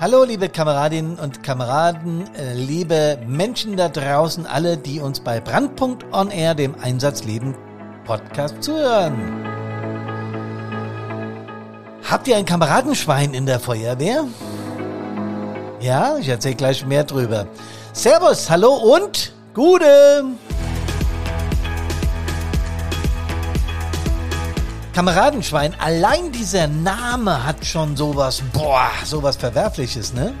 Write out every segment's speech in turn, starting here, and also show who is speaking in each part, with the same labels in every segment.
Speaker 1: Hallo liebe Kameradinnen und Kameraden, äh, liebe Menschen da draußen, alle, die uns bei Brandpunkt On Air, dem Einsatzleben Podcast zuhören. Habt ihr ein Kameradenschwein in der Feuerwehr? Ja, ich erzähle gleich mehr drüber. Servus, hallo und Gute! Kameradenschwein, allein dieser Name hat schon sowas, boah, sowas Verwerfliches, ne?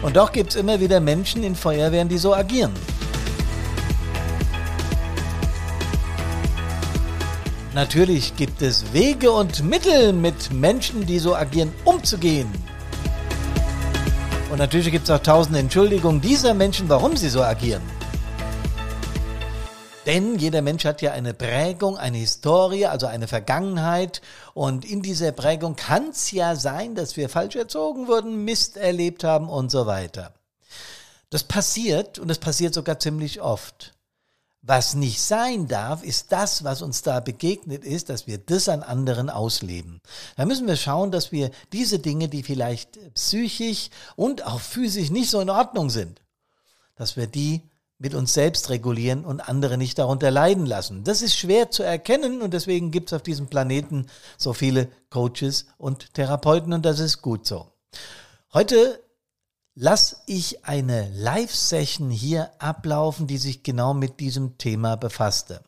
Speaker 1: Und doch gibt's immer wieder Menschen in Feuerwehren, die so agieren. Natürlich gibt es Wege und Mittel, mit Menschen, die so agieren, umzugehen. Und natürlich gibt es auch tausende Entschuldigungen dieser Menschen, warum sie so agieren. Denn jeder Mensch hat ja eine Prägung, eine Historie, also eine Vergangenheit. Und in dieser Prägung kann es ja sein, dass wir falsch erzogen wurden, Mist erlebt haben und so weiter. Das passiert und das passiert sogar ziemlich oft. Was nicht sein darf, ist das, was uns da begegnet ist, dass wir das an anderen ausleben. Da müssen wir schauen, dass wir diese Dinge, die vielleicht psychisch und auch physisch nicht so in Ordnung sind, dass wir die mit uns selbst regulieren und andere nicht darunter leiden lassen. Das ist schwer zu erkennen und deswegen gibt es auf diesem Planeten so viele Coaches und Therapeuten und das ist gut so. Heute lasse ich eine Live-Session hier ablaufen, die sich genau mit diesem Thema befasste.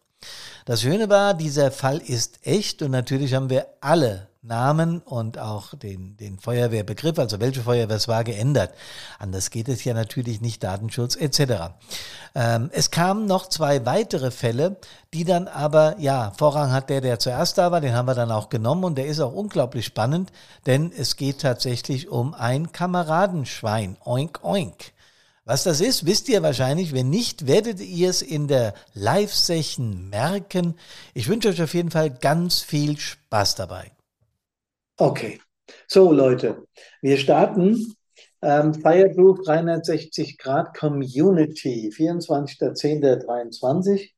Speaker 1: Das Schöne war, dieser Fall ist echt und natürlich haben wir alle Namen und auch den, den Feuerwehrbegriff, also welche Feuerwehr es war, geändert. Anders geht es ja natürlich nicht, Datenschutz etc. Ähm, es kamen noch zwei weitere Fälle, die dann aber, ja, Vorrang hat der, der zuerst da war, den haben wir dann auch genommen und der ist auch unglaublich spannend, denn es geht tatsächlich um ein Kameradenschwein. Oink, oink. Was das ist, wisst ihr wahrscheinlich. Wenn nicht, werdet ihr es in der Live-Session merken. Ich wünsche euch auf jeden Fall ganz viel Spaß dabei.
Speaker 2: Okay, so Leute, wir starten ähm, Fireproof 360 Grad Community, 24.10.23.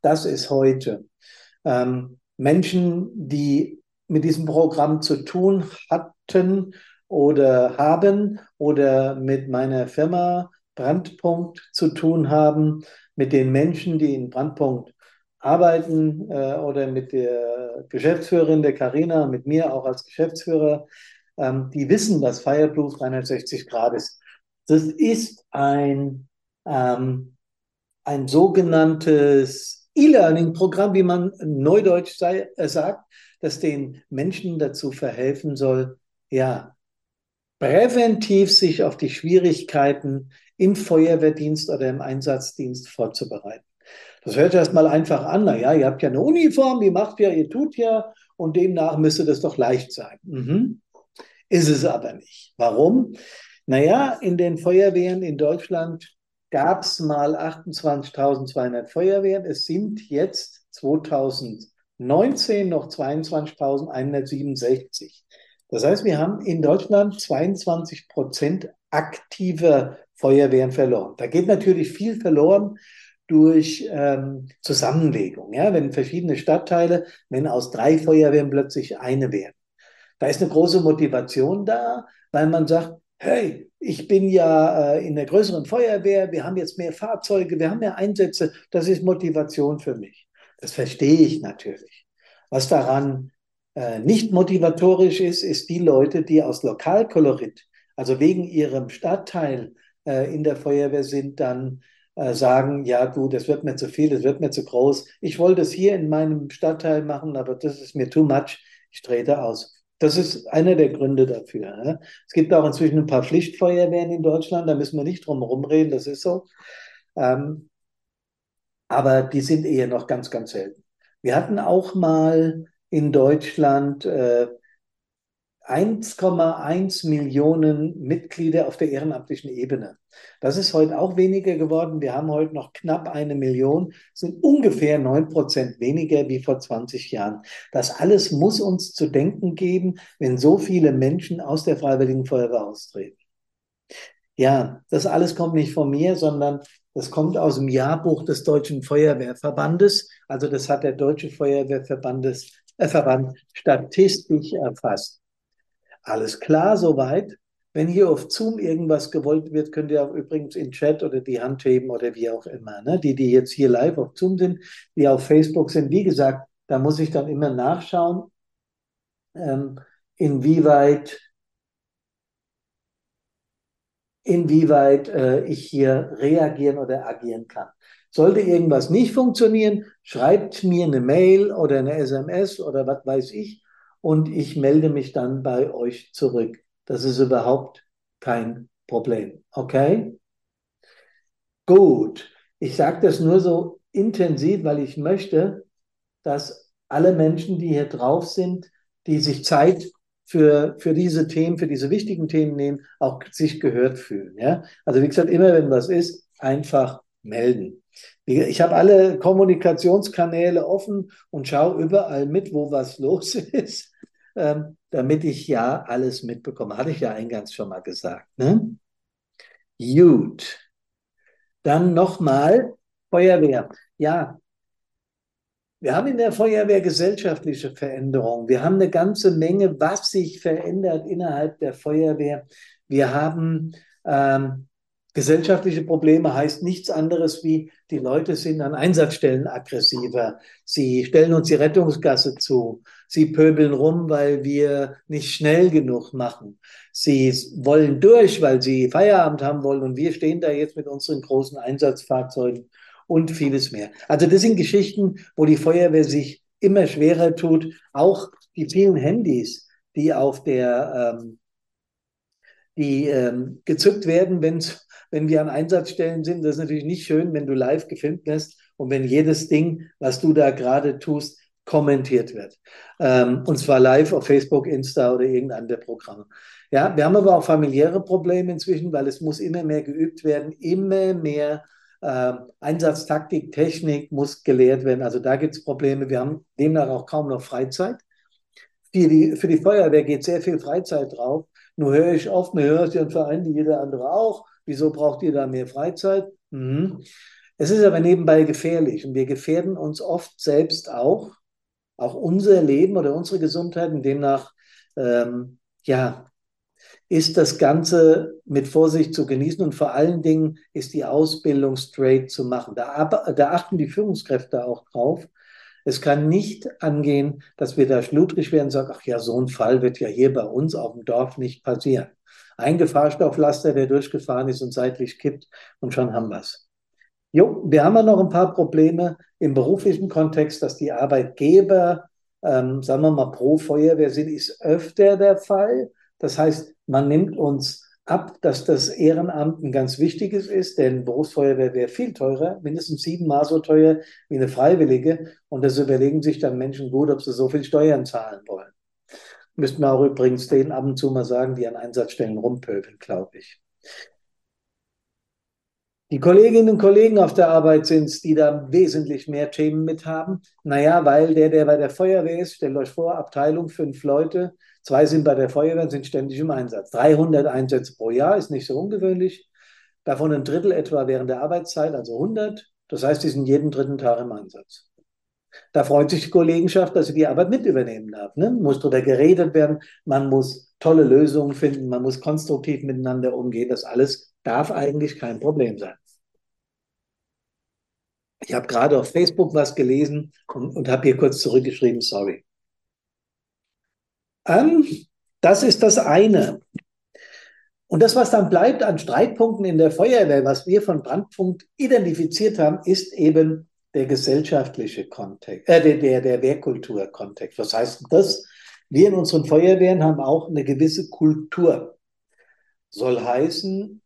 Speaker 2: Das ist heute. Ähm, Menschen, die mit diesem Programm zu tun hatten oder haben oder mit meiner Firma Brandpunkt zu tun haben, mit den Menschen, die in Brandpunkt arbeiten äh, oder mit der Geschäftsführerin der Carina, mit mir auch als Geschäftsführer, ähm, die wissen, was Fireproof 360 Grad ist. Das ist ein, ähm, ein sogenanntes E-Learning-Programm, wie man neudeutsch sei, äh, sagt, das den Menschen dazu verhelfen soll, ja, präventiv sich auf die Schwierigkeiten im Feuerwehrdienst oder im Einsatzdienst vorzubereiten. Das hört erstmal einfach an. Naja, ihr habt ja eine Uniform, ihr macht ja, ihr tut ja und demnach müsste das doch leicht sein. Mhm. Ist es aber nicht. Warum? Naja, in den Feuerwehren in Deutschland gab es mal 28.200 Feuerwehren. Es sind jetzt 2019 noch 22.167. Das heißt, wir haben in Deutschland 22 Prozent aktiver Feuerwehren verloren. Da geht natürlich viel verloren durch ähm, Zusammenlegung. Ja? Wenn verschiedene Stadtteile, wenn aus drei Feuerwehren plötzlich eine werden. Da ist eine große Motivation da, weil man sagt, hey, ich bin ja äh, in der größeren Feuerwehr, wir haben jetzt mehr Fahrzeuge, wir haben mehr Einsätze, das ist Motivation für mich. Das verstehe ich natürlich. Was daran äh, nicht motivatorisch ist, ist die Leute, die aus Lokalkolorit, also wegen ihrem Stadtteil äh, in der Feuerwehr sind, dann äh, sagen, ja du, das wird mir zu viel, das wird mir zu groß. Ich wollte es hier in meinem Stadtteil machen, aber das ist mir too much. Ich trete aus. Das ist einer der Gründe dafür. Ne? Es gibt auch inzwischen ein paar Pflichtfeuerwehren in Deutschland, da müssen wir nicht drum rumreden, das ist so. Ähm, aber die sind eher noch ganz, ganz selten. Wir hatten auch mal in Deutschland äh, 1,1 Millionen Mitglieder auf der ehrenamtlichen Ebene. Das ist heute auch weniger geworden. Wir haben heute noch knapp eine Million, sind ungefähr 9 Prozent weniger wie vor 20 Jahren. Das alles muss uns zu denken geben, wenn so viele Menschen aus der Freiwilligen Feuerwehr austreten. Ja, das alles kommt nicht von mir, sondern das kommt aus dem Jahrbuch des Deutschen Feuerwehrverbandes. Also das hat der Deutsche Feuerwehrverband äh, statistisch erfasst. Alles klar soweit. Wenn hier auf Zoom irgendwas gewollt wird, könnt ihr auch übrigens in Chat oder die Hand heben oder wie auch immer. Ne? Die, die jetzt hier live auf Zoom sind, die auf Facebook sind, wie gesagt, da muss ich dann immer nachschauen, ähm, inwieweit, inwieweit äh, ich hier reagieren oder agieren kann. Sollte irgendwas nicht funktionieren, schreibt mir eine Mail oder eine SMS oder was weiß ich und ich melde mich dann bei euch zurück. Das ist überhaupt kein Problem. Okay? Gut. Ich sage das nur so intensiv, weil ich möchte, dass alle Menschen, die hier drauf sind, die sich Zeit für, für diese Themen, für diese wichtigen Themen nehmen, auch sich gehört fühlen. Ja? Also wie gesagt, immer wenn was ist, einfach melden. Ich habe alle Kommunikationskanäle offen und schaue überall mit, wo was los ist ähm, damit ich ja alles mitbekomme. Hatte ich ja eingangs schon mal gesagt. Ne? Gut. Dann nochmal Feuerwehr. Ja, wir haben in der Feuerwehr gesellschaftliche Veränderungen. Wir haben eine ganze Menge, was sich verändert innerhalb der Feuerwehr. Wir haben ähm, Gesellschaftliche Probleme heißt nichts anderes wie, die Leute sind an Einsatzstellen aggressiver. Sie stellen uns die Rettungsgasse zu. Sie pöbeln rum, weil wir nicht schnell genug machen. Sie wollen durch, weil sie Feierabend haben wollen. Und wir stehen da jetzt mit unseren großen Einsatzfahrzeugen und vieles mehr. Also das sind Geschichten, wo die Feuerwehr sich immer schwerer tut. Auch die vielen Handys, die auf der, ähm, die ähm, gezückt werden, wenn es wenn wir an Einsatzstellen sind. Das ist natürlich nicht schön, wenn du live gefilmt wirst und wenn jedes Ding, was du da gerade tust, kommentiert wird. Ähm, und zwar live auf Facebook, Insta oder irgendeinem der Programme. Ja, wir haben aber auch familiäre Probleme inzwischen, weil es muss immer mehr geübt werden, immer mehr äh, Einsatztaktik, Technik muss gelehrt werden. Also da gibt es Probleme. Wir haben demnach auch kaum noch Freizeit. Für die, für die Feuerwehr geht sehr viel Freizeit drauf. Nur höre ich oft, mir hört ja ein Verein wie jeder andere auch. Wieso braucht ihr da mehr Freizeit? Mhm. Es ist aber nebenbei gefährlich und wir gefährden uns oft selbst auch, auch unser Leben oder unsere Gesundheit und demnach, ähm, ja, ist das Ganze mit Vorsicht zu genießen und vor allen Dingen ist die Ausbildung straight zu machen. Da, da achten die Führungskräfte auch drauf. Es kann nicht angehen, dass wir da schludrig werden und sagen, ach ja, so ein Fall wird ja hier bei uns auf dem Dorf nicht passieren. Ein Gefahrstofflaster, der durchgefahren ist und seitlich kippt und schon haben wir es. Jo, wir haben ja noch ein paar Probleme im beruflichen Kontext, dass die Arbeitgeber, ähm, sagen wir mal, pro Feuerwehr sind, ist öfter der Fall. Das heißt, man nimmt uns ab, dass das Ehrenamt ein ganz wichtiges ist, denn Berufsfeuerwehr wäre viel teurer, mindestens siebenmal so teuer wie eine Freiwillige. Und das überlegen sich dann Menschen gut, ob sie so viel Steuern zahlen wollen. Müssten wir auch übrigens denen ab und zu mal sagen, die an Einsatzstellen rumpöbeln, glaube ich. Die Kolleginnen und Kollegen auf der Arbeit sind es, die da wesentlich mehr Themen mit haben. Naja, weil der, der bei der Feuerwehr ist, stellt euch vor, Abteilung fünf Leute, zwei sind bei der Feuerwehr und sind ständig im Einsatz. 300 Einsätze pro Jahr ist nicht so ungewöhnlich. Davon ein Drittel etwa während der Arbeitszeit, also 100. Das heißt, die sind jeden dritten Tag im Einsatz. Da freut sich die Kollegenschaft, dass sie die Arbeit mit übernehmen darf. Ne? Muss darüber geredet werden, man muss tolle Lösungen finden, man muss konstruktiv miteinander umgehen. Das alles darf eigentlich kein Problem sein. Ich habe gerade auf Facebook was gelesen und, und habe hier kurz zurückgeschrieben, sorry. Ähm, das ist das eine. Und das, was dann bleibt an Streitpunkten in der Feuerwehr, was wir von Brandpunkt identifiziert haben, ist eben der gesellschaftliche Kontext, äh, der, der, der Wehrkulturkontext. Was heißt das? Wir in unseren Feuerwehren haben auch eine gewisse Kultur. Soll heißen,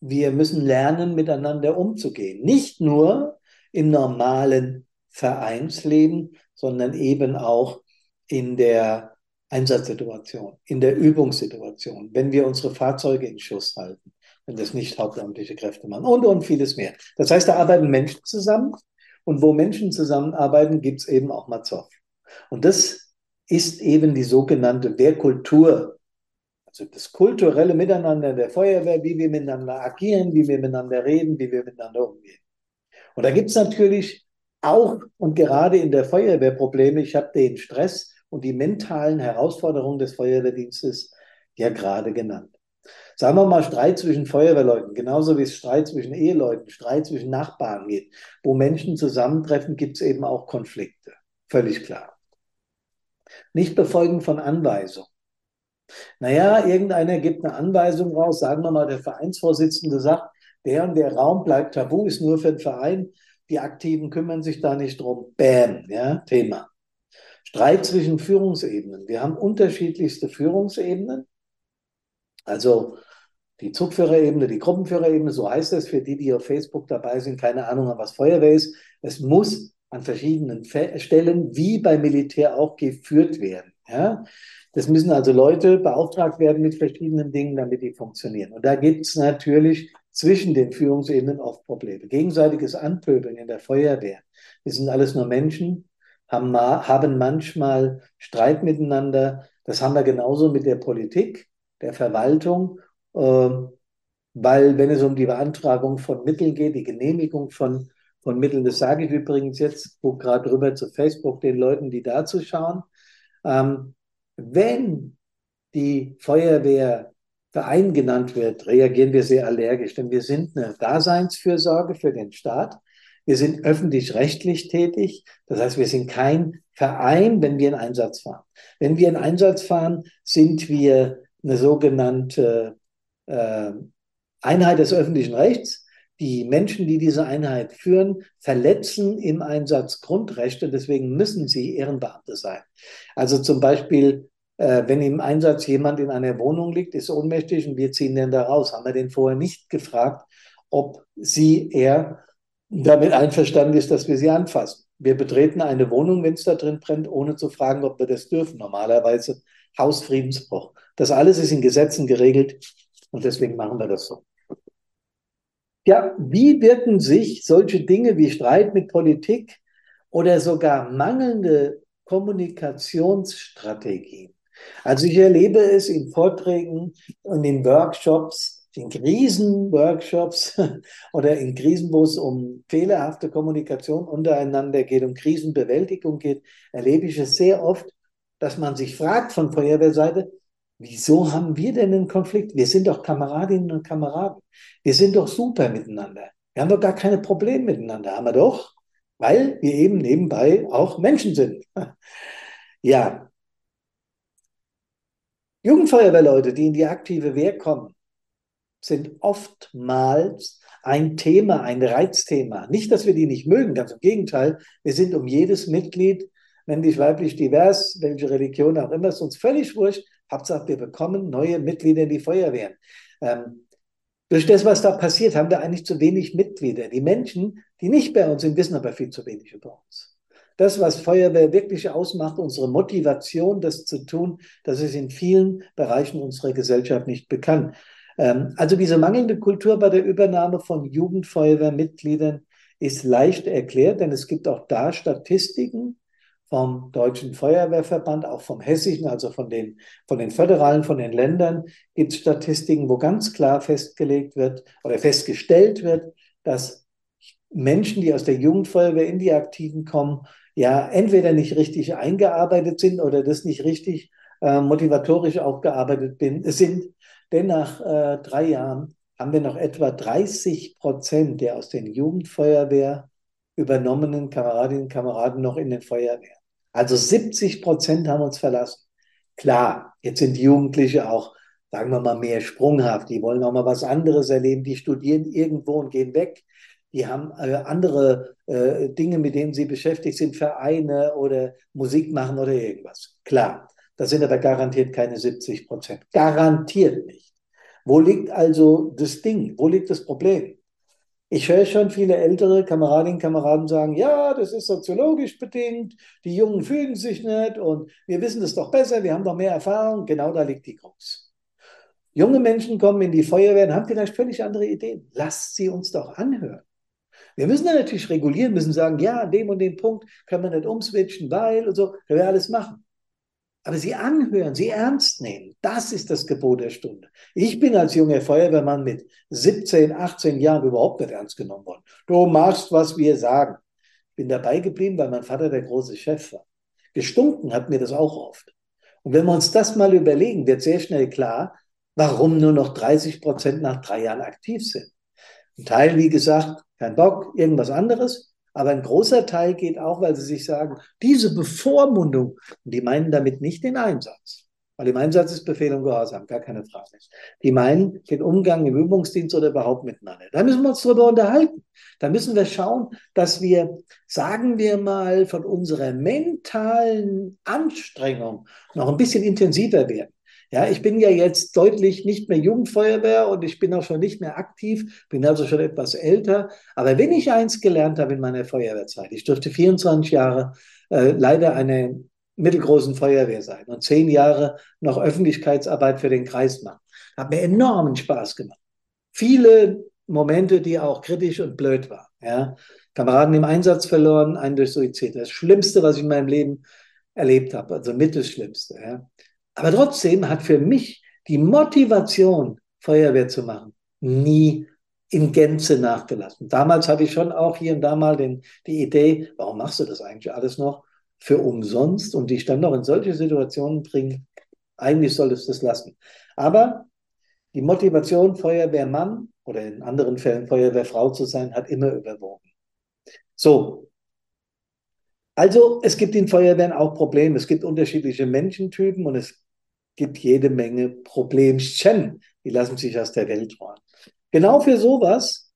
Speaker 2: wir müssen lernen, miteinander umzugehen. Nicht nur im normalen Vereinsleben, sondern eben auch in der Einsatzsituation, in der Übungssituation, wenn wir unsere Fahrzeuge in Schuss halten, wenn das nicht hauptamtliche Kräfte machen und, und vieles mehr. Das heißt, da arbeiten Menschen zusammen und wo Menschen zusammenarbeiten, gibt es eben auch mal Zoff. Und das ist eben die sogenannte Wehrkultur. Also das kulturelle Miteinander der Feuerwehr, wie wir miteinander agieren, wie wir miteinander reden, wie wir miteinander umgehen. Und da gibt es natürlich auch und gerade in der Feuerwehr Probleme. Ich habe den Stress und die mentalen Herausforderungen des Feuerwehrdienstes ja gerade genannt. Sagen wir mal Streit zwischen Feuerwehrleuten, genauso wie es Streit zwischen Eheleuten, Streit zwischen Nachbarn geht. Wo Menschen zusammentreffen, gibt es eben auch Konflikte. Völlig klar. Nicht befolgen von Anweisungen. Naja, irgendeiner gibt eine Anweisung raus, sagen wir mal, der Vereinsvorsitzende sagt, der und der Raum bleibt tabu, ist nur für den Verein, die Aktiven kümmern sich da nicht drum. Bam, ja, Thema. Streit zwischen Führungsebenen. Wir haben unterschiedlichste Führungsebenen. Also die Zugführerebene, die Gruppenführerebene, so heißt es für die, die auf Facebook dabei sind, keine Ahnung was Feuerwehr ist. Es muss an verschiedenen Stellen, wie beim Militär auch, geführt werden. Ja? Das müssen also Leute beauftragt werden mit verschiedenen Dingen, damit die funktionieren. Und da gibt es natürlich zwischen den Führungsebenen oft Probleme. Gegenseitiges Anpöbeln in der Feuerwehr. Wir sind alles nur Menschen, haben, haben manchmal Streit miteinander. Das haben wir genauso mit der Politik, der Verwaltung, weil wenn es um die Beantragung von Mitteln geht, die Genehmigung von, von Mitteln, das sage ich übrigens jetzt, gucke gerade rüber zu Facebook den Leuten, die da zuschauen, ähm, wenn die Feuerwehr Verein genannt wird, reagieren wir sehr allergisch, denn wir sind eine Daseinsfürsorge für den Staat. Wir sind öffentlich-rechtlich tätig. Das heißt, wir sind kein Verein, wenn wir in Einsatz fahren. Wenn wir in Einsatz fahren, sind wir eine sogenannte äh, Einheit des öffentlichen Rechts. Die Menschen, die diese Einheit führen, verletzen im Einsatz Grundrechte. Deswegen müssen sie Ehrenbeamte sein. Also zum Beispiel, äh, wenn im Einsatz jemand in einer Wohnung liegt, ist ohnmächtig und wir ziehen den da raus, haben wir den vorher nicht gefragt, ob sie, er damit einverstanden ist, dass wir sie anfassen. Wir betreten eine Wohnung, wenn es da drin brennt, ohne zu fragen, ob wir das dürfen. Normalerweise Hausfriedensbruch. Das alles ist in Gesetzen geregelt und deswegen machen wir das so. Ja, wie wirken sich solche Dinge wie Streit mit Politik oder sogar mangelnde Kommunikationsstrategien? Also ich erlebe es in Vorträgen und in Workshops, in Krisenworkshops oder in Krisen, wo es um fehlerhafte Kommunikation untereinander geht, um Krisenbewältigung geht, erlebe ich es sehr oft, dass man sich fragt von Feuerwehrseite, wieso haben wir denn einen Konflikt? Wir sind doch Kameradinnen und Kameraden. Wir sind doch super miteinander. Wir haben doch gar keine Probleme miteinander, haben wir doch, weil wir eben nebenbei auch Menschen sind. ja. Jugendfeuerwehrleute, die in die aktive Wehr kommen, sind oftmals ein Thema, ein Reizthema. Nicht, dass wir die nicht mögen, ganz im Gegenteil. Wir sind um jedes Mitglied männlich, weiblich, divers, welche Religion auch immer, ist uns völlig wurscht. Hauptsache, wir bekommen neue Mitglieder in die Feuerwehren. Ähm, durch das, was da passiert, haben wir eigentlich zu wenig Mitglieder. Die Menschen, die nicht bei uns sind, wissen aber viel zu wenig über uns. Das, was Feuerwehr wirklich ausmacht, unsere Motivation, das zu tun, das ist in vielen Bereichen unserer Gesellschaft nicht bekannt. Ähm, also diese mangelnde Kultur bei der Übernahme von Jugendfeuerwehrmitgliedern ist leicht erklärt, denn es gibt auch da Statistiken, vom Deutschen Feuerwehrverband, auch vom Hessischen, also von den, von den Föderalen, von den Ländern, gibt es Statistiken, wo ganz klar festgelegt wird oder festgestellt wird, dass Menschen, die aus der Jugendfeuerwehr in die Aktiven kommen, ja entweder nicht richtig eingearbeitet sind oder das nicht richtig äh, motivatorisch aufgearbeitet bin, sind. Denn nach äh, drei Jahren haben wir noch etwa 30 Prozent der aus den Jugendfeuerwehr übernommenen Kameradinnen und Kameraden noch in den Feuerwehren. Also 70 Prozent haben uns verlassen. Klar, jetzt sind Jugendliche auch, sagen wir mal, mehr sprunghaft. Die wollen auch mal was anderes erleben. Die studieren irgendwo und gehen weg. Die haben äh, andere äh, Dinge, mit denen sie beschäftigt sind, Vereine oder Musik machen oder irgendwas. Klar, das sind aber garantiert keine 70 Prozent. Garantiert nicht. Wo liegt also das Ding? Wo liegt das Problem? Ich höre schon viele ältere Kameradinnen und Kameraden sagen, ja, das ist soziologisch bedingt, die Jungen fühlen sich nicht und wir wissen es doch besser, wir haben doch mehr Erfahrung. Genau da liegt die Krux. Junge Menschen kommen in die Feuerwehr und haben vielleicht völlig andere Ideen. Lasst sie uns doch anhören. Wir müssen dann natürlich regulieren, müssen sagen, ja, an dem und dem Punkt können wir nicht umswitchen, weil und so, können wir alles machen. Aber sie anhören, sie ernst nehmen, das ist das Gebot der Stunde. Ich bin als junger Feuerwehrmann mit 17, 18 Jahren überhaupt nicht ernst genommen worden. Du machst, was wir sagen. Ich bin dabei geblieben, weil mein Vater der große Chef war. Gestunken hat mir das auch oft. Und wenn wir uns das mal überlegen, wird sehr schnell klar, warum nur noch 30 Prozent nach drei Jahren aktiv sind. Ein Teil, wie gesagt, kein Bock, irgendwas anderes. Aber ein großer Teil geht auch, weil sie sich sagen, diese Bevormundung, und die meinen damit nicht den Einsatz. Weil im Einsatz ist Befehl und Gehorsam, gar keine Frage. Die meinen den Umgang im Übungsdienst oder überhaupt miteinander. Da müssen wir uns drüber unterhalten. Da müssen wir schauen, dass wir, sagen wir mal, von unserer mentalen Anstrengung noch ein bisschen intensiver werden. Ja, ich bin ja jetzt deutlich nicht mehr Jugendfeuerwehr und ich bin auch schon nicht mehr aktiv, bin also schon etwas älter. Aber wenn ich eins gelernt habe in meiner Feuerwehrzeit, ich durfte 24 Jahre äh, leider eine mittelgroßen Feuerwehr sein und zehn Jahre noch Öffentlichkeitsarbeit für den Kreis machen. Hat mir enormen Spaß gemacht. Viele Momente, die auch kritisch und blöd waren. Ja. Kameraden im Einsatz verloren, einen durch Suizid. Das Schlimmste, was ich in meinem Leben erlebt habe, also mit das Schlimmste. Ja. Aber trotzdem hat für mich die Motivation, Feuerwehr zu machen, nie in Gänze nachgelassen. Damals hatte ich schon auch hier und da mal den, die Idee, warum machst du das eigentlich alles noch? für umsonst und dich dann noch in solche Situationen bringen, eigentlich solltest du es lassen. Aber die Motivation, Feuerwehrmann oder in anderen Fällen Feuerwehrfrau zu sein, hat immer überwogen. So. Also, es gibt in Feuerwehren auch Probleme. Es gibt unterschiedliche Menschentypen und es gibt jede Menge Problemchen. Die lassen sich aus der Welt räumen. Genau für sowas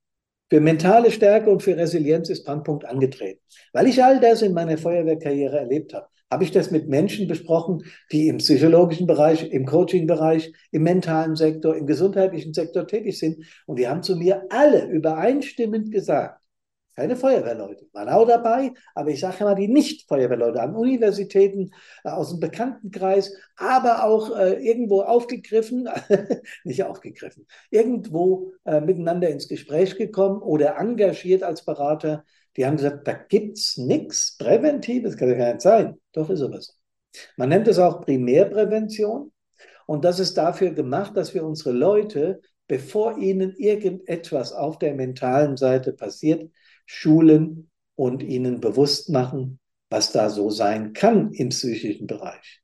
Speaker 2: für mentale Stärke und für Resilienz ist Brandpunkt angetreten. Weil ich all das in meiner Feuerwehrkarriere erlebt habe, habe ich das mit Menschen besprochen, die im psychologischen Bereich, im Coaching-Bereich, im mentalen Sektor, im gesundheitlichen Sektor tätig sind. Und die haben zu mir alle übereinstimmend gesagt, keine Feuerwehrleute, waren auch dabei, aber ich sage mal die Nicht-Feuerwehrleute an Universitäten, äh, aus dem Bekanntenkreis, aber auch äh, irgendwo aufgegriffen, nicht aufgegriffen, irgendwo äh, miteinander ins Gespräch gekommen oder engagiert als Berater. Die haben gesagt, da gibt es nichts Präventives, kann ja gar nicht sein. Doch ist aber so. Man nennt es auch Primärprävention. Und das ist dafür gemacht, dass wir unsere Leute, bevor ihnen irgendetwas auf der mentalen Seite passiert, schulen und ihnen bewusst machen, was da so sein kann im psychischen Bereich.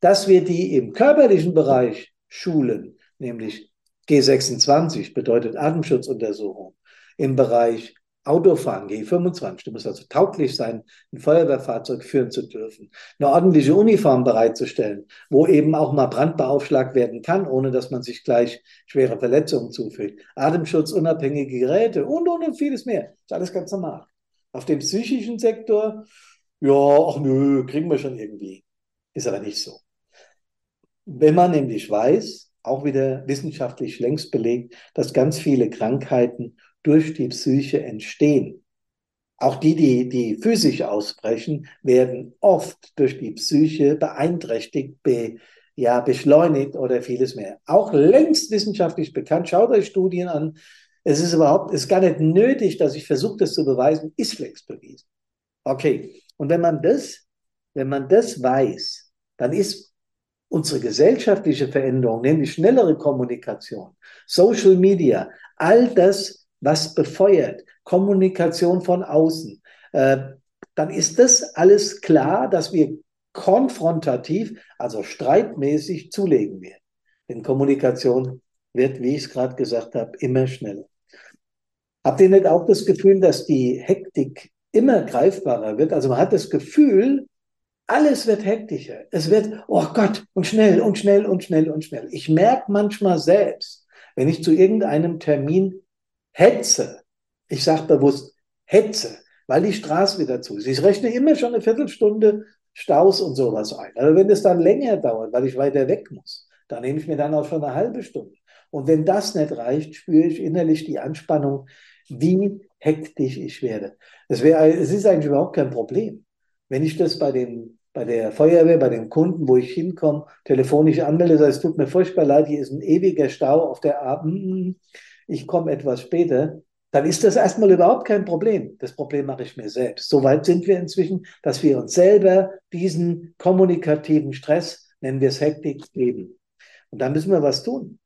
Speaker 2: Dass wir die im körperlichen Bereich schulen, nämlich G26 bedeutet Atemschutzuntersuchung, im Bereich Autofahren, G25, du musst also tauglich sein, ein Feuerwehrfahrzeug führen zu dürfen, eine ordentliche Uniform bereitzustellen, wo eben auch mal brandbeaufschlagt werden kann, ohne dass man sich gleich schwere Verletzungen zufügt, Atemschutz, unabhängige Geräte und, und, und vieles mehr. ist alles ganz normal. Auf dem psychischen Sektor, ja, ach nö, kriegen wir schon irgendwie. Ist aber nicht so. Wenn man nämlich weiß, auch wieder wissenschaftlich längst belegt, dass ganz viele Krankheiten durch die Psyche entstehen. Auch die, die, die physisch ausbrechen, werden oft durch die Psyche beeinträchtigt, be, ja, beschleunigt oder vieles mehr. Auch längst wissenschaftlich bekannt. Schaut euch Studien an. Es ist überhaupt, ist gar nicht nötig, dass ich versuche, das zu beweisen, ist längst bewiesen. Okay. Und wenn man das, wenn man das weiß, dann ist unsere gesellschaftliche Veränderung, nämlich schnellere Kommunikation, Social Media, all das was befeuert, Kommunikation von außen, äh, dann ist das alles klar, dass wir konfrontativ, also streitmäßig zulegen werden. Denn Kommunikation wird, wie ich es gerade gesagt habe, immer schneller. Habt ihr nicht auch das Gefühl, dass die Hektik immer greifbarer wird? Also man hat das Gefühl, alles wird hektischer. Es wird, oh Gott, und schnell und schnell und schnell und schnell. Ich merke manchmal selbst, wenn ich zu irgendeinem Termin Hetze. Ich sage bewusst Hetze, weil die Straße wieder zu ist. Ich rechne immer schon eine Viertelstunde Staus und sowas ein. Aber wenn es dann länger dauert, weil ich weiter weg muss, dann nehme ich mir dann auch schon eine halbe Stunde. Und wenn das nicht reicht, spüre ich innerlich die Anspannung, wie hektisch ich werde. Es, ist eigentlich überhaupt kein Problem. Wenn ich das bei, dem, bei der Feuerwehr, bei dem Kunden, wo ich hinkomme, telefonisch anmelde, sage, es tut mir furchtbar leid, hier ist ein ewiger Stau auf der A ich komme etwas später, dann ist das erstmal überhaupt kein Problem. Das Problem mache ich mir selbst. Soweit sind wir inzwischen, dass wir uns selber diesen kommunikativen Stress, nennen wir es Hektik, geben. Und da müssen wir was tun.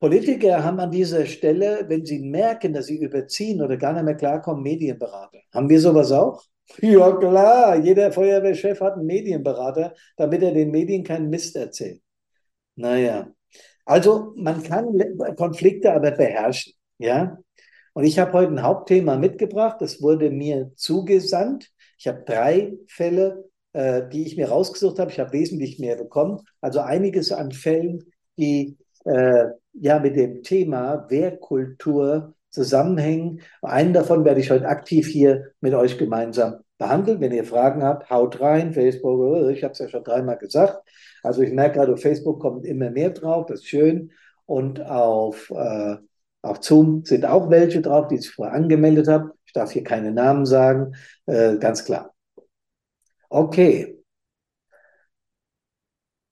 Speaker 2: Politiker haben an dieser Stelle, wenn sie merken, dass sie überziehen oder gar nicht mehr klarkommen, Medienberater. Haben wir sowas auch? Ja, klar, jeder Feuerwehrchef hat einen Medienberater, damit er den Medien keinen Mist erzählt. Naja, also man kann Konflikte aber beherrschen, ja. Und ich habe heute ein Hauptthema mitgebracht, das wurde mir zugesandt. Ich habe drei Fälle, äh, die ich mir rausgesucht habe. Ich habe wesentlich mehr bekommen. Also einiges an Fällen, die äh, ja mit dem Thema Wehrkultur zusammenhängen. Einen davon werde ich heute aktiv hier mit euch gemeinsam behandeln. Wenn ihr Fragen habt, haut rein, Facebook, ich habe es ja schon dreimal gesagt. Also ich merke gerade, auf Facebook kommt immer mehr drauf, das ist schön. Und auf, äh, auf Zoom sind auch welche drauf, die sich vorher angemeldet haben. Ich darf hier keine Namen sagen, äh, ganz klar. Okay.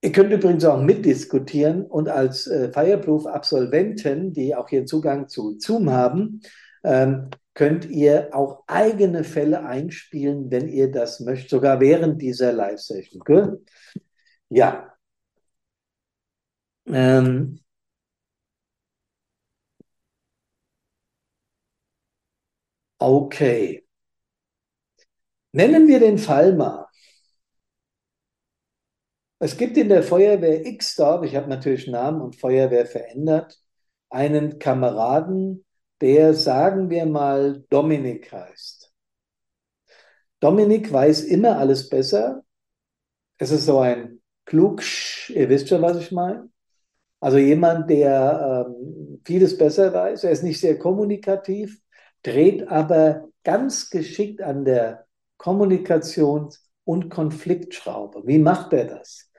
Speaker 2: Ihr könnt übrigens auch mitdiskutieren und als äh, Fireproof-Absolventen, die auch hier Zugang zu Zoom haben, ähm, könnt ihr auch eigene Fälle einspielen, wenn ihr das möchtet, sogar während dieser Live-Session. Cool? Ja. Ähm, okay. Nennen wir den Fall mal. Es gibt in der Feuerwehr Xdorf, ich habe natürlich Namen und Feuerwehr verändert, einen Kameraden, der, sagen wir mal, Dominik heißt. Dominik weiß immer alles besser. Es ist so ein Klugsch, ihr wisst schon, was ich meine. Also jemand, der ähm, vieles besser weiß. Er ist nicht sehr kommunikativ, dreht aber ganz geschickt an der Kommunikations- und Konfliktschraube. Wie macht er das?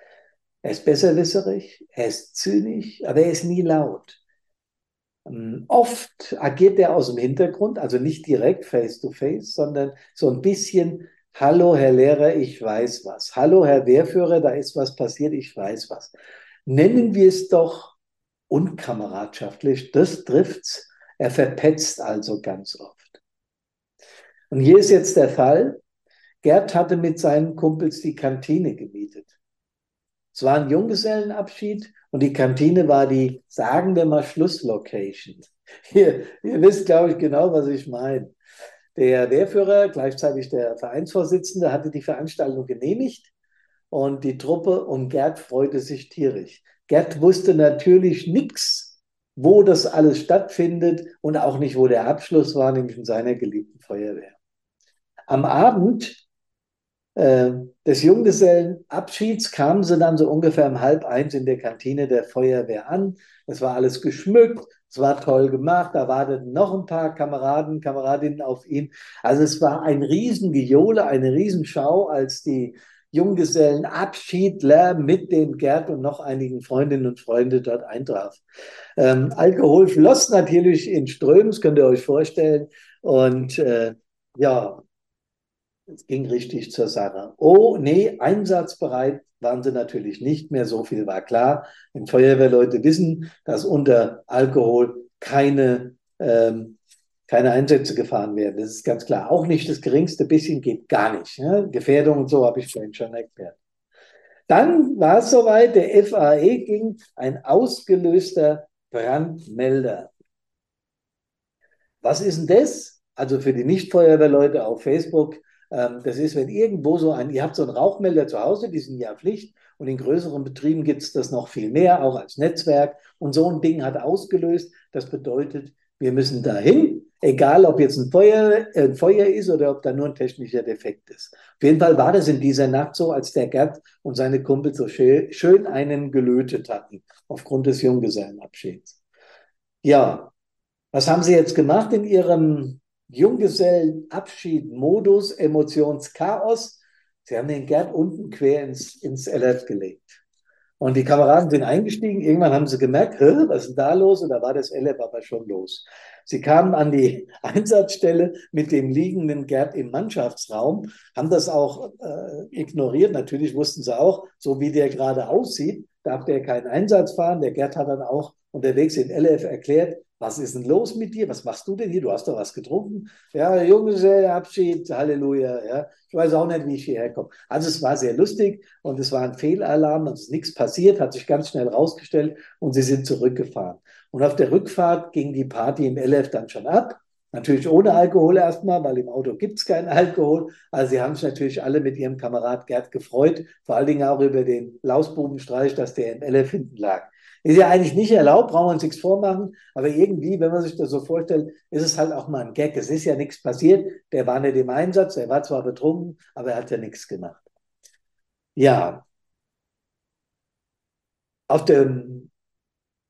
Speaker 2: Er ist besserwisserig, er ist zynisch, aber er ist nie laut. Oft agiert er aus dem Hintergrund, also nicht direkt face to face, sondern so ein bisschen, hallo Herr Lehrer, ich weiß was. Hallo Herr Wehrführer, da ist was passiert, ich weiß was. Nennen wir es doch unkameradschaftlich, das trifft's. Er verpetzt also ganz oft. Und hier ist jetzt der Fall, Gerd hatte mit seinen Kumpels die Kantine gemietet. Es war ein Junggesellenabschied und die Kantine war die, sagen wir mal, Schlusslocation. Ihr, ihr wisst, glaube ich, genau, was ich meine. Der Wehrführer, gleichzeitig der Vereinsvorsitzende, hatte die Veranstaltung genehmigt und die Truppe um Gerd freute sich tierisch. Gerd wusste natürlich nichts, wo das alles stattfindet und auch nicht, wo der Abschluss war, nämlich in seiner geliebten Feuerwehr. Am Abend äh, des Junggesellenabschieds kamen sie dann so ungefähr um halb eins in der Kantine der Feuerwehr an. Es war alles geschmückt, es war toll gemacht, da warteten noch ein paar Kameraden, Kameradinnen auf ihn. Also es war ein Riesengejohle, eine Riesenschau, als die Junggesellenabschiedler mit dem Gerd und noch einigen Freundinnen und Freunden dort eintraf. Ähm, Alkohol floss natürlich in Strömen, das könnt ihr euch vorstellen. Und äh, ja, es ging richtig zur Sache. Oh, nee, einsatzbereit waren sie natürlich nicht mehr. So viel war klar. Denn Feuerwehrleute wissen, dass unter Alkohol keine, ähm, keine Einsätze gefahren werden. Das ist ganz klar. Auch nicht das geringste bisschen geht gar nicht. Ja? Gefährdung und so habe ich vorhin schon erklärt. Dann war es soweit, der FAE ging, ein ausgelöster Brandmelder. Was ist denn das? Also für die Nicht-Feuerwehrleute auf Facebook, das ist, wenn irgendwo so ein, ihr habt so einen Rauchmelder zu Hause, die sind ja Pflicht. Und in größeren Betrieben gibt es das noch viel mehr, auch als Netzwerk. Und so ein Ding hat ausgelöst. Das bedeutet, wir müssen dahin, egal ob jetzt ein Feuer, äh, ein Feuer ist oder ob da nur ein technischer Defekt ist. Auf jeden Fall war das in dieser Nacht so, als der Gerd und seine Kumpel so schön, schön einen gelötet hatten, aufgrund des Junggesellenabschieds. Ja, was haben Sie jetzt gemacht in Ihrem Junggesellenabschied, Modus, Emotionschaos. Sie haben den Gerd unten quer ins, ins LF gelegt. Und die Kameraden sind eingestiegen. Irgendwann haben sie gemerkt, was ist denn da los? Und da war das LF aber schon los. Sie kamen an die Einsatzstelle mit dem liegenden Gerd im Mannschaftsraum, haben das auch äh, ignoriert. Natürlich wussten sie auch, so wie der gerade aussieht, darf der keinen Einsatz fahren. Der Gerd hat dann auch unterwegs in LF erklärt, was ist denn los mit dir? Was machst du denn hier? Du hast doch was getrunken. Ja, Junggesellenabschied, Halleluja. Ja, ich weiß auch nicht, wie ich hierher komme. Also es war sehr lustig und es war ein Fehlalarm, es ist nichts passiert, hat sich ganz schnell rausgestellt und sie sind zurückgefahren. Und auf der Rückfahrt ging die Party im LF dann schon ab. Natürlich ohne Alkohol erstmal, weil im Auto gibt es keinen Alkohol. Also sie haben sich natürlich alle mit ihrem Kamerad Gerd gefreut, vor allen Dingen auch über den Lausbubenstreich, dass der im Elef hinten lag. Ist ja eigentlich nicht erlaubt, brauchen wir uns nichts vormachen, aber irgendwie, wenn man sich das so vorstellt, ist es halt auch mal ein Gag. Es ist ja nichts passiert, der war nicht im Einsatz, er war zwar betrunken, aber er hat ja nichts gemacht. Ja. Auf dem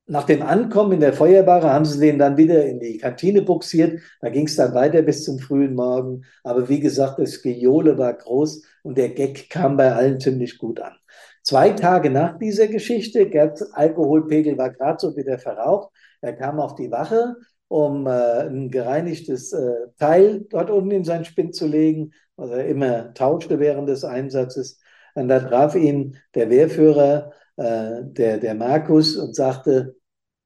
Speaker 2: nach dem Ankommen in der Feuerwache haben sie den dann wieder in die Kantine buxiert. Da ging es dann weiter bis zum frühen Morgen. Aber wie gesagt, das Gejohle war groß und der Gag kam bei allen ziemlich gut an. Zwei Tage nach dieser Geschichte, Gerds Alkoholpegel war gerade so wieder verraucht. Er kam auf die Wache, um äh, ein gereinigtes äh, Teil dort unten in seinen Spind zu legen, was er immer tauschte während des Einsatzes. Und da traf ihn der Wehrführer, äh, der, der Markus, und sagte,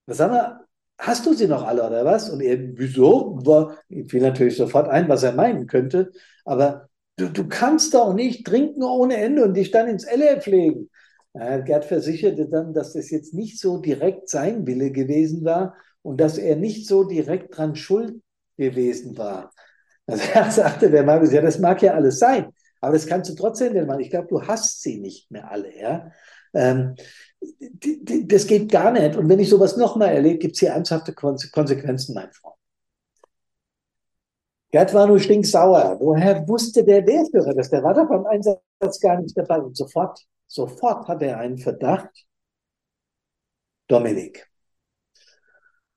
Speaker 2: Sag mal, hast du sie noch alle oder was? Und er, wieso? Ihm fiel natürlich sofort ein, was er meinen könnte. Aber du, du kannst doch nicht trinken ohne Ende und dich dann ins Elle pflegen. Ja, Gerd versicherte dann, dass das jetzt nicht so direkt sein Wille gewesen war und dass er nicht so direkt dran schuld gewesen war. Also er sagte der Markus, ja, das mag ja alles sein, aber das kannst du trotzdem nicht machen. Ich glaube, du hast sie nicht mehr alle. Ja? Ähm, das geht gar nicht. Und wenn ich sowas nochmal erlebe, gibt es hier ernsthafte Konsequenzen, mein Freund. Gerd war nur stinksauer. Woher wusste der Wehrführer das? Der war doch beim Einsatz gar nicht dabei. Und sofort, sofort hat er einen Verdacht. Dominik.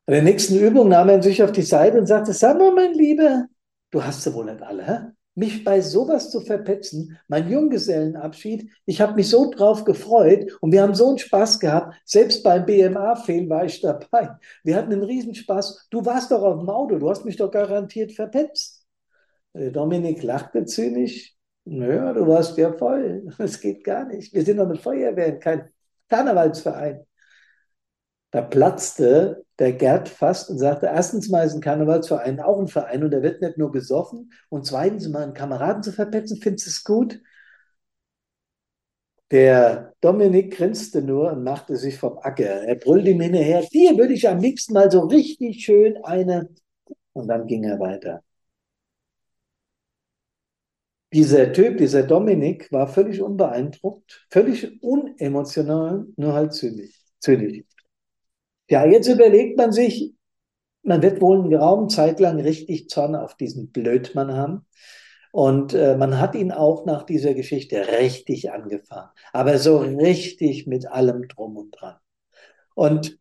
Speaker 2: Bei der nächsten Übung nahm er sich auf die Seite und sagte, sag mal, mein Lieber, du hast sie wohl nicht alle, hä? Mich bei sowas zu verpetzen, mein Junggesellenabschied, ich habe mich so drauf gefreut und wir haben so einen Spaß gehabt. Selbst beim BMA-Fehl war ich dabei. Wir hatten einen Riesenspaß. Du warst doch auf dem Auto, du hast mich doch garantiert verpetzt. Äh, Dominik lachte zynisch. Naja, du warst ja voll. Das geht gar nicht. Wir sind doch eine Feuerwehr, kein Karnevalsverein. Da platzte der Gerd fast und sagte, erstens mal ist ein Karnevalsverein auch ein Verein und der wird nicht nur gesoffen und zweitens mal einen Kameraden zu verpetzen, findest du es gut? Der Dominik grinste nur und machte sich vom Acker. Er brüllte ihm hinterher, dir würde ich am liebsten mal so richtig schön eine. Und dann ging er weiter. Dieser Typ, dieser Dominik, war völlig unbeeindruckt, völlig unemotional, nur halt zynisch. zynisch. Ja, jetzt überlegt man sich, man wird wohl eine geraume Zeit lang richtig Zorn auf diesen Blödmann haben. Und äh, man hat ihn auch nach dieser Geschichte richtig angefahren. Aber so richtig mit allem drum und dran. Und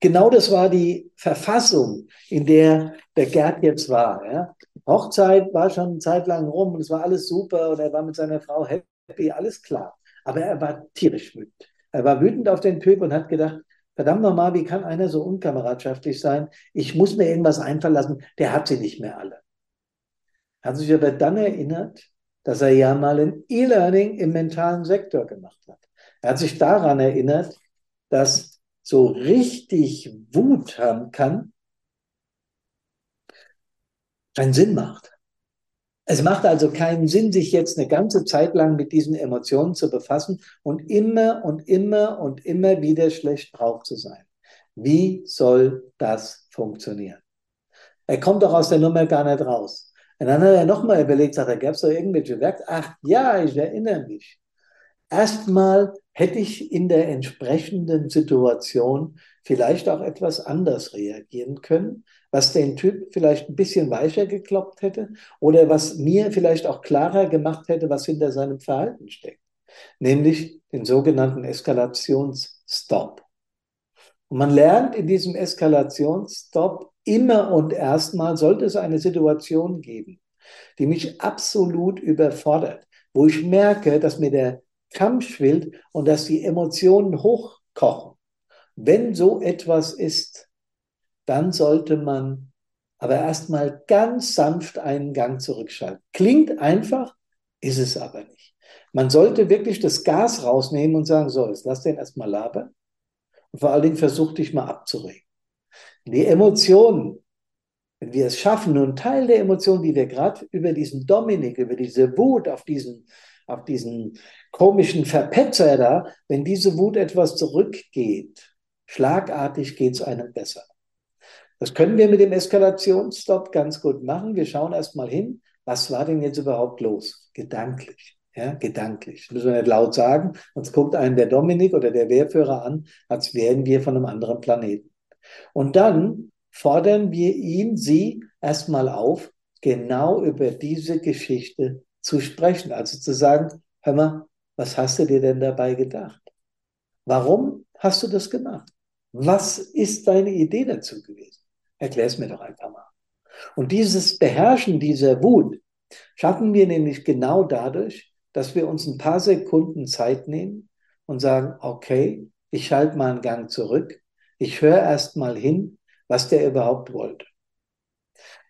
Speaker 2: genau das war die Verfassung, in der der Gerd jetzt war. Ja? Hochzeit war schon eine Zeit lang rum und es war alles super und er war mit seiner Frau happy, alles klar. Aber er war tierisch wütend. Er war wütend auf den Typ und hat gedacht, verdammt nochmal, wie kann einer so unkameradschaftlich sein? Ich muss mir irgendwas einfallen lassen, der hat sie nicht mehr alle. Hat sich aber dann erinnert, dass er ja mal ein E-Learning im mentalen Sektor gemacht hat. Er hat sich daran erinnert, dass so richtig Wut haben kann, keinen Sinn macht. Es macht also keinen Sinn, sich jetzt eine ganze Zeit lang mit diesen Emotionen zu befassen und immer und immer und immer wieder schlecht drauf zu sein. Wie soll das funktionieren? Er kommt doch aus der Nummer gar nicht raus. Und dann hat er nochmal überlegt, sagt er, gab es da irgendwelche Werke? Ach ja, ich erinnere mich. Erstmal hätte ich in der entsprechenden Situation vielleicht auch etwas anders reagieren können, was den Typ vielleicht ein bisschen weicher gekloppt hätte oder was mir vielleicht auch klarer gemacht hätte, was hinter seinem Verhalten steckt, nämlich den sogenannten Eskalationsstop. Und man lernt in diesem Eskalationsstop immer und erstmal, sollte es eine Situation geben, die mich absolut überfordert, wo ich merke, dass mir der Kampf schwillt und dass die Emotionen hochkochen. Wenn so etwas ist, dann sollte man aber erstmal ganz sanft einen Gang zurückschalten. Klingt einfach, ist es aber nicht. Man sollte wirklich das Gas rausnehmen und sagen, so, jetzt lass den erstmal labern. Und vor allen Dingen versuch dich mal abzuregen. Die Emotionen, wenn wir es schaffen, nur ein Teil der Emotionen, die wir gerade über diesen Dominik, über diese Wut auf diesen, auf diesen komischen Verpetzer da, wenn diese Wut etwas zurückgeht, schlagartig geht es einem besser. Das können wir mit dem Eskalationsstop ganz gut machen. Wir schauen erstmal hin, was war denn jetzt überhaupt los? Gedanklich. Ja, gedanklich. Das müssen wir nicht laut sagen, sonst guckt einen der Dominik oder der Wehrführer an, als wären wir von einem anderen Planeten. Und dann fordern wir ihn, sie erstmal auf, genau über diese Geschichte zu sprechen. Also zu sagen, hör mal, was hast du dir denn dabei gedacht? Warum hast du das gemacht? Was ist deine Idee dazu gewesen? Erklär es mir doch einfach mal. Und dieses Beherrschen dieser Wut schaffen wir nämlich genau dadurch, dass wir uns ein paar Sekunden Zeit nehmen und sagen, okay, ich schalte mal einen Gang zurück. Ich höre erst mal hin, was der überhaupt wollte.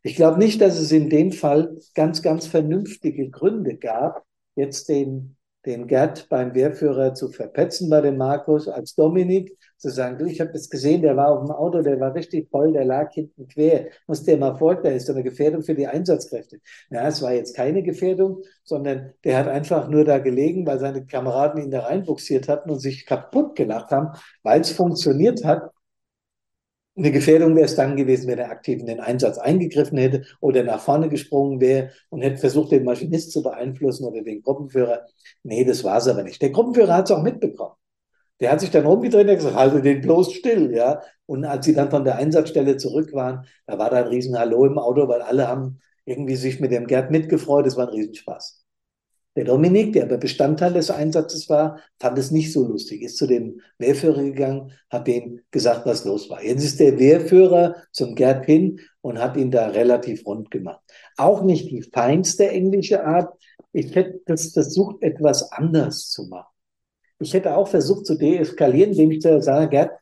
Speaker 2: Ich glaube nicht, dass es in dem Fall ganz, ganz vernünftige Gründe gab, jetzt den, den Gerd beim Wehrführer zu verpetzen bei dem Markus als Dominik, zu sagen, du, ich habe das gesehen, der war auf dem Auto, der war richtig voll, der lag hinten quer, muss dir mal folgen, da ist eine Gefährdung für die Einsatzkräfte. Ja, es war jetzt keine Gefährdung, sondern der hat einfach nur da gelegen, weil seine Kameraden ihn da reinbuxiert hatten und sich kaputt gelacht haben, weil es funktioniert hat eine Gefährdung wäre es dann gewesen, wenn er aktiv in den Einsatz eingegriffen hätte oder nach vorne gesprungen wäre und hätte versucht, den Maschinist zu beeinflussen oder den Gruppenführer. Nee, das war es aber nicht. Der Gruppenführer hat es auch mitbekommen. Der hat sich dann rumgedreht und gesagt, halte den bloß still, ja. Und als sie dann von der Einsatzstelle zurück waren, da war da ein riesen Hallo im Auto, weil alle haben irgendwie sich mit dem Gerd mitgefreut. Es war ein Riesenspaß. Der Dominik, der aber Bestandteil des Einsatzes war, fand es nicht so lustig, ist zu dem Wehrführer gegangen, hat dem gesagt, was los war. Jetzt ist der Wehrführer zum Gerd hin und hat ihn da relativ rund gemacht. Auch nicht die feinste englische Art. Ich hätte das versucht, etwas anders zu machen. Ich hätte auch versucht zu deeskalieren, indem ich zu sagen, Gerd,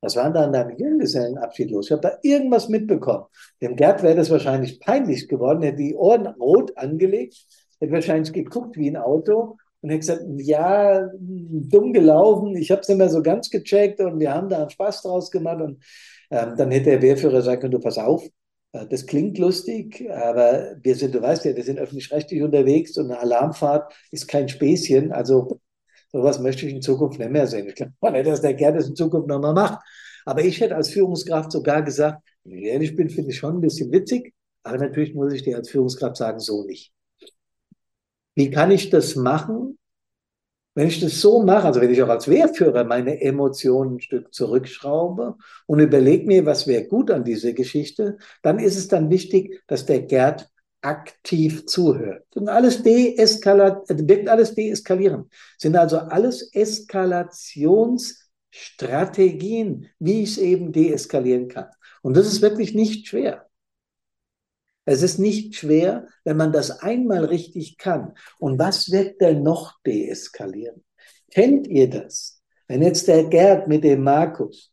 Speaker 2: was war da an deinem Junggesellenabschied los? Ich habe da irgendwas mitbekommen. Dem Gerd wäre das wahrscheinlich peinlich geworden, hätte die Ohren rot angelegt hätte wahrscheinlich geguckt wie ein Auto und hätte gesagt, ja, dumm gelaufen, ich habe es nicht mehr so ganz gecheckt und wir haben da einen Spaß draus gemacht. Und ähm, dann hätte der Wehrführer können, du pass auf, äh, das klingt lustig, aber wir sind, du weißt ja, wir sind öffentlich-rechtlich unterwegs und eine Alarmfahrt ist kein Späßchen. Also sowas möchte ich in Zukunft nicht mehr sehen. Ich glaube dass der gerne das in Zukunft nochmal macht. Aber ich hätte als Führungskraft sogar gesagt, wenn ich ehrlich bin, finde ich schon ein bisschen witzig, aber natürlich muss ich dir als Führungskraft sagen, so nicht. Wie kann ich das machen? Wenn ich das so mache, also wenn ich auch als Wehrführer meine Emotionen ein Stück zurückschraube und überlege mir, was wäre gut an dieser Geschichte, dann ist es dann wichtig, dass der Gerd aktiv zuhört. Und alles wirkt alles deeskalieren. Sind also alles Eskalationsstrategien, wie ich es eben deeskalieren kann. Und das ist wirklich nicht schwer. Es ist nicht schwer, wenn man das einmal richtig kann. Und was wird denn noch deeskalieren? Kennt ihr das? Wenn jetzt der Gerd mit dem Markus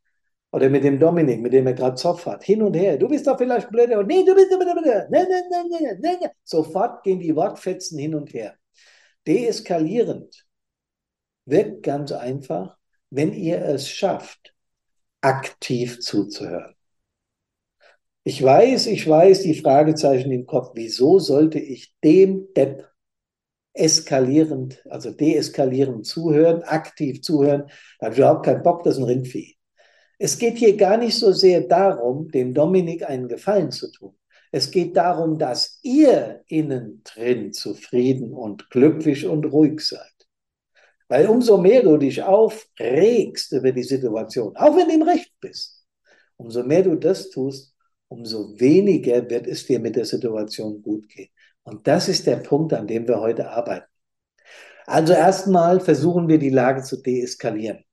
Speaker 2: oder mit dem Dominik, mit dem er gerade Zoff hat, hin und her, du bist doch vielleicht blöder, nee, du bist blöder, nein, nein, nein, nein, nein, nein. Sofort gehen die Wortfetzen hin und her. Deeskalierend wird ganz einfach, wenn ihr es schafft, aktiv zuzuhören. Ich weiß, ich weiß, die Fragezeichen im Kopf, wieso sollte ich dem Depp eskalierend, also deeskalierend zuhören, aktiv zuhören, da habe ich überhaupt keinen Bock, das ist ein Rindvieh. Es geht hier gar nicht so sehr darum, dem Dominik einen Gefallen zu tun. Es geht darum, dass ihr innen drin zufrieden und glücklich und ruhig seid. Weil umso mehr du dich aufregst über die Situation, auch wenn du im Recht bist, umso mehr du das tust, umso weniger wird es dir mit der Situation gut gehen. Und das ist der Punkt, an dem wir heute arbeiten. Also erstmal versuchen wir die Lage zu deeskalieren.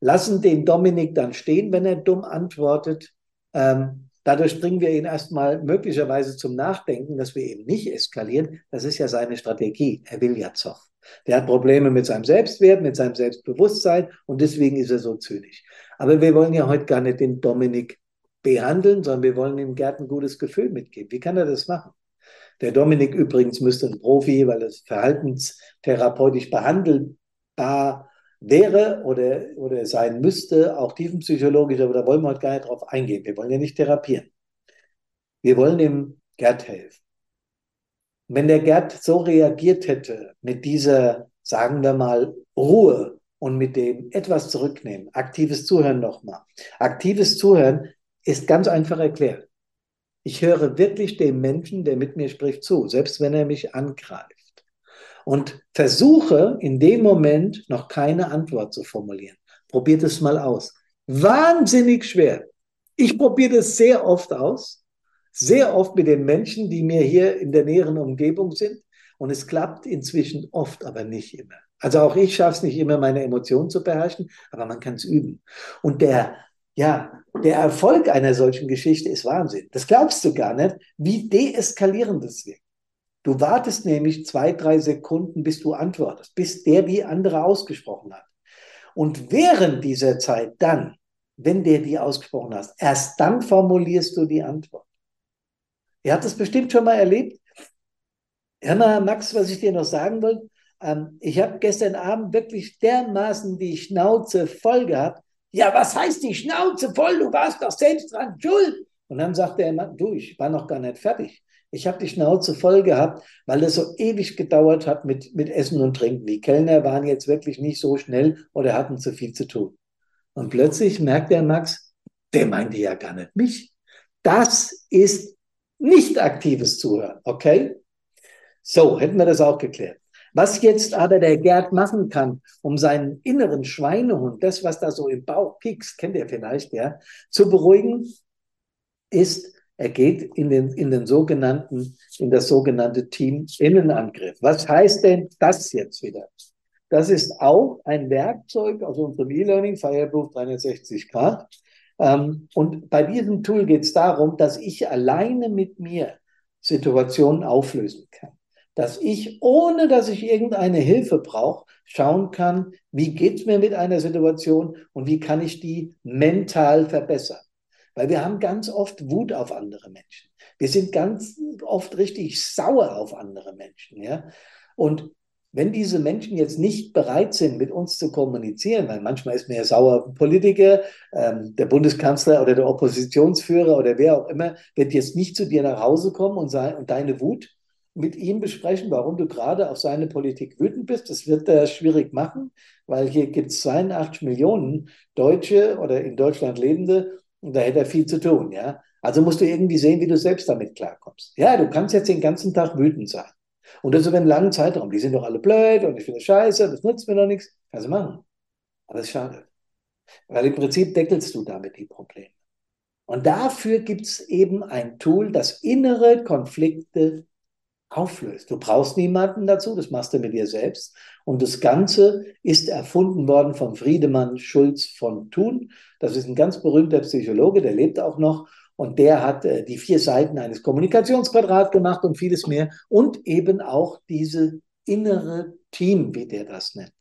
Speaker 2: Lassen den Dominik dann stehen, wenn er dumm antwortet. Ähm, dadurch bringen wir ihn erstmal möglicherweise zum Nachdenken, dass wir eben nicht eskalieren. Das ist ja seine Strategie. Er will ja Zoff. Der hat Probleme mit seinem Selbstwert, mit seinem Selbstbewusstsein und deswegen ist er so zynisch. Aber wir wollen ja heute gar nicht den Dominik behandeln, sondern wir wollen dem Gerd ein gutes Gefühl mitgeben. Wie kann er das machen? Der Dominik übrigens müsste ein Profi, weil es verhaltenstherapeutisch behandelbar wäre oder, oder sein müsste, auch tiefenpsychologisch, aber da wollen wir heute gar nicht drauf eingehen. Wir wollen ja nicht therapieren. Wir wollen dem Gerd helfen. Wenn der Gerd so reagiert hätte mit dieser, sagen wir mal, Ruhe und mit dem etwas zurücknehmen, aktives Zuhören nochmal. Aktives Zuhören ist ganz einfach erklärt. Ich höre wirklich dem Menschen, der mit mir spricht, zu, selbst wenn er mich angreift. Und versuche in dem Moment noch keine Antwort zu formulieren. Probiert es mal aus. Wahnsinnig schwer. Ich probiere das sehr oft aus. Sehr oft mit den Menschen, die mir hier in der näheren Umgebung sind. Und es klappt inzwischen oft, aber nicht immer. Also auch ich schaffe es nicht immer, meine Emotionen zu beherrschen, aber man kann es üben. Und der, ja, der Erfolg einer solchen Geschichte ist Wahnsinn. Das glaubst du gar nicht, wie deeskalierend das wirkt. Du wartest nämlich zwei, drei Sekunden, bis du antwortest, bis der die andere ausgesprochen hat. Und während dieser Zeit dann, wenn der die ausgesprochen hast, erst dann formulierst du die Antwort. Ihr habt das bestimmt schon mal erlebt. Hör mal, Max, was ich dir noch sagen wollte. Ähm, ich habe gestern Abend wirklich dermaßen die Schnauze voll gehabt. Ja, was heißt die Schnauze voll? Du warst doch selbst dran schuld. Und dann sagte er, du, ich war noch gar nicht fertig. Ich habe die Schnauze voll gehabt, weil es so ewig gedauert hat mit, mit Essen und Trinken. Die Kellner waren jetzt wirklich nicht so schnell oder hatten zu viel zu tun. Und plötzlich merkt der Max, der meinte ja gar nicht mich. Das ist nicht aktives Zuhören, okay? So, hätten wir das auch geklärt. Was jetzt aber der Gerd machen kann, um seinen inneren Schweinehund, das, was da so im Bauch piekst, kennt ihr vielleicht, ja, zu beruhigen, ist, er geht in den, in den sogenannten, in das sogenannte Team Innenangriff. Was heißt denn das jetzt wieder? Das ist auch ein Werkzeug aus unserem E-Learning, Fireproof 360 Grad. Ähm, und bei diesem Tool geht es darum, dass ich alleine mit mir Situationen auflösen kann dass ich, ohne dass ich irgendeine Hilfe brauche, schauen kann, wie geht es mir mit einer Situation und wie kann ich die mental verbessern. Weil wir haben ganz oft Wut auf andere Menschen. Wir sind ganz oft richtig sauer auf andere Menschen. Ja? Und wenn diese Menschen jetzt nicht bereit sind, mit uns zu kommunizieren, weil manchmal ist mir sauer Politiker, ähm, der Bundeskanzler oder der Oppositionsführer oder wer auch immer, wird jetzt nicht zu dir nach Hause kommen und, sagen, und deine Wut mit ihm besprechen, warum du gerade auf seine Politik wütend bist. Das wird er schwierig machen, weil hier gibt es 82 Millionen Deutsche oder in Deutschland Lebende und da hätte er viel zu tun. Ja? Also musst du irgendwie sehen, wie du selbst damit klarkommst. Ja, du kannst jetzt den ganzen Tag wütend sein. Und das über einen langen Zeitraum. Die sind doch alle blöd und ich finde scheiße, das nutzt mir doch nichts. Kannst du machen. Aber es schadet. Weil im Prinzip deckelst du damit die Probleme. Und dafür gibt es eben ein Tool, das innere Konflikte auflöst. Du brauchst niemanden dazu, das machst du mit dir selbst. Und das Ganze ist erfunden worden von Friedemann Schulz von Thun. Das ist ein ganz berühmter Psychologe, der lebt auch noch. Und der hat äh, die vier Seiten eines Kommunikationsquadrats gemacht und vieles mehr. Und eben auch diese innere Team, wie der das nennt.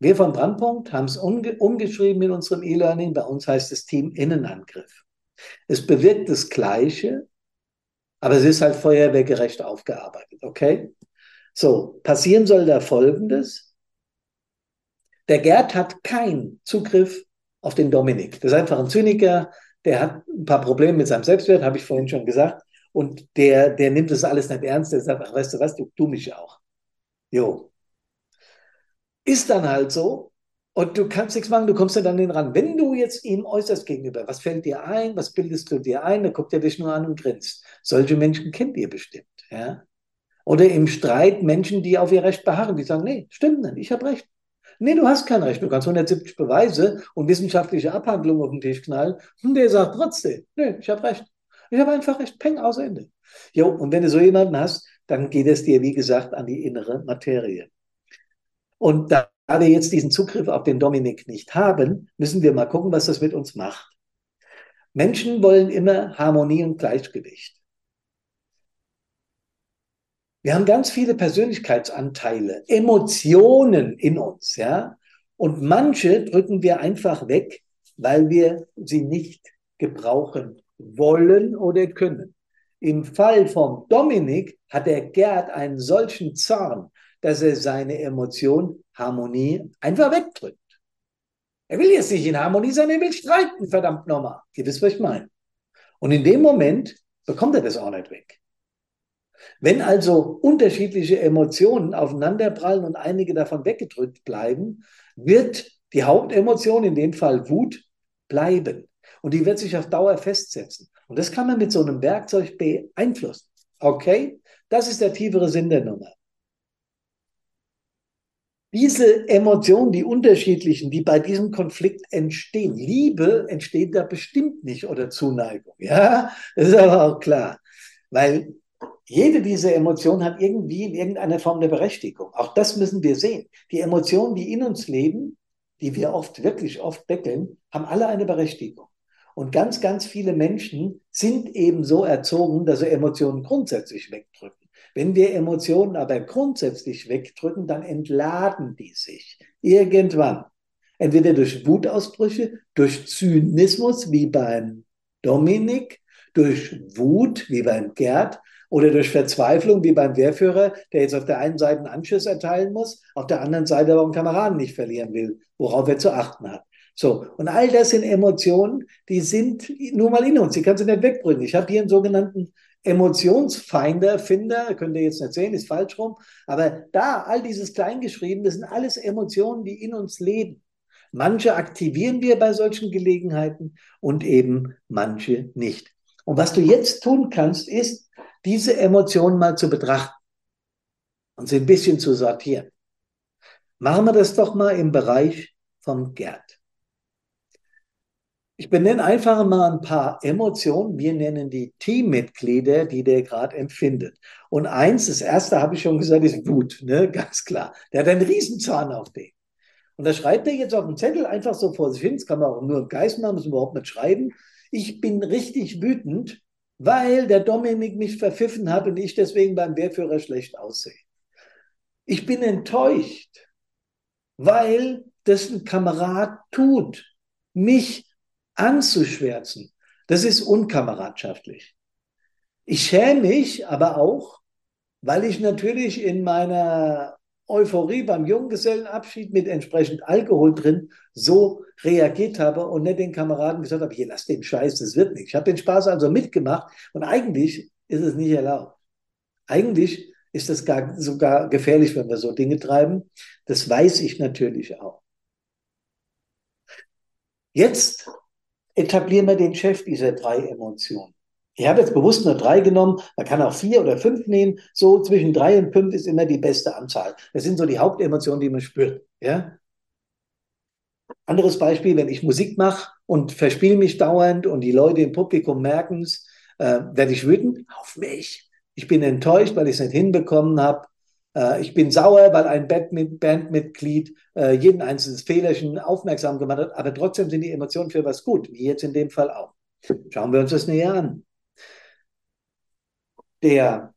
Speaker 2: Wir von Brandpunkt haben es umge umgeschrieben in unserem E-Learning. Bei uns heißt es Team Innenangriff. Es bewirkt das Gleiche, aber es ist halt feuerwehrgerecht aufgearbeitet, okay? So, passieren soll da Folgendes. Der Gerd hat keinen Zugriff auf den Dominik. Das ist einfach ein Zyniker, der hat ein paar Probleme mit seinem Selbstwert, habe ich vorhin schon gesagt. Und der, der nimmt das alles nicht ernst. Der sagt, ach, weißt du was, du, du mich auch. Jo. Ist dann halt so. Und du kannst nichts machen, du kommst ja dann den ran. Wenn du jetzt ihm äußerst gegenüber, was fällt dir ein, was bildest du dir ein, dann guckt er dich nur an und grinst. Solche Menschen kennt ihr bestimmt. Ja? Oder im Streit Menschen, die auf ihr Recht beharren, die sagen, nee, stimmt nicht, ich habe Recht. Nee, du hast kein Recht. Du kannst 170 Beweise und wissenschaftliche Abhandlungen auf den Tisch knallen. Und der sagt trotzdem, nee, ich habe Recht. Ich habe einfach Recht. Peng, aus Ende. Jo, und wenn du so jemanden hast, dann geht es dir, wie gesagt, an die innere Materie. Und da da wir jetzt diesen Zugriff auf den Dominik nicht haben, müssen wir mal gucken, was das mit uns macht. Menschen wollen immer Harmonie und Gleichgewicht. Wir haben ganz viele Persönlichkeitsanteile, Emotionen in uns, ja. Und manche drücken wir einfach weg, weil wir sie nicht gebrauchen wollen oder können. Im Fall von Dominik hat der Gerd einen solchen Zorn, dass er seine Emotion Harmonie einfach wegdrückt. Er will jetzt nicht in Harmonie sein, er will streiten, verdammt nochmal. Ihr wisst, was ich meine. Und in dem Moment bekommt er das auch nicht weg. Wenn also unterschiedliche Emotionen aufeinanderprallen und einige davon weggedrückt bleiben, wird die Hauptemotion, in dem Fall Wut, bleiben. Und die wird sich auf Dauer festsetzen. Und das kann man mit so einem Werkzeug beeinflussen. Okay? Das ist der tiefere Sinn der Nummer. Diese Emotionen, die unterschiedlichen, die bei diesem Konflikt entstehen, Liebe entsteht da bestimmt nicht oder Zuneigung. Ja, das ist aber auch klar. Weil jede dieser Emotionen hat irgendwie in irgendeiner Form eine Berechtigung. Auch das müssen wir sehen. Die Emotionen, die in uns leben, die wir oft, wirklich oft deckeln, haben alle eine Berechtigung. Und ganz, ganz viele Menschen sind eben so erzogen, dass sie Emotionen grundsätzlich wegdrücken. Wenn wir Emotionen aber grundsätzlich wegdrücken, dann entladen die sich irgendwann. Entweder durch Wutausbrüche, durch Zynismus wie beim Dominik, durch Wut wie beim Gerd oder durch Verzweiflung wie beim Wehrführer, der jetzt auf der einen Seite einen Anschluss erteilen muss, auf der anderen Seite aber einen Kameraden nicht verlieren will, worauf er zu achten hat. So, und all das sind Emotionen, die sind nur mal in uns, die kannst du nicht wegbringen. Ich habe hier einen sogenannten Emotionsfinder, Finder, könnt ihr jetzt nicht sehen, ist falsch rum, aber da, all dieses Kleingeschrieben, das sind alles Emotionen, die in uns leben. Manche aktivieren wir bei solchen Gelegenheiten und eben manche nicht. Und was du jetzt tun kannst, ist, diese Emotionen mal zu betrachten und sie ein bisschen zu sortieren. Machen wir das doch mal im Bereich vom Gerd. Ich benenne einfach mal ein paar Emotionen. Wir nennen die Teammitglieder, die der gerade empfindet. Und eins, das erste habe ich schon gesagt, ist Wut, ne? ganz klar. Der hat einen Riesenzahn auf den. Und da schreibt er jetzt auf dem Zettel einfach so vor sich hin. Das kann man auch nur im Geist machen, muss man überhaupt nicht schreiben. Ich bin richtig wütend, weil der Dominik mich verpfiffen hat und ich deswegen beim Wehrführer schlecht aussehe. Ich bin enttäuscht, weil das ein Kamerad tut, mich anzuschwärzen, das ist unkameradschaftlich. Ich schäme mich aber auch, weil ich natürlich in meiner Euphorie beim Junggesellenabschied mit entsprechend Alkohol drin so reagiert habe und nicht den Kameraden gesagt habe, hier lass den Scheiß, das wird nicht. Ich habe den Spaß also mitgemacht und eigentlich ist es nicht erlaubt. Eigentlich ist es gar, sogar gefährlich, wenn wir so Dinge treiben. Das weiß ich natürlich auch. Jetzt etablieren wir den Chef dieser drei Emotionen. Ich habe jetzt bewusst nur drei genommen, man kann auch vier oder fünf nehmen. So zwischen drei und fünf ist immer die beste Anzahl. Das sind so die Hauptemotionen, die man spürt. Ja? Anderes Beispiel, wenn ich Musik mache und verspiele mich dauernd und die Leute im Publikum merken es, äh, werde ich wütend auf mich. Ich bin enttäuscht, weil ich es nicht hinbekommen habe. Äh, ich bin sauer, weil ein Bandmitglied äh, jeden einzelnen Fehlerchen aufmerksam gemacht hat, aber trotzdem sind die Emotionen für was gut, wie jetzt in dem Fall auch. Schauen wir uns das näher an. Der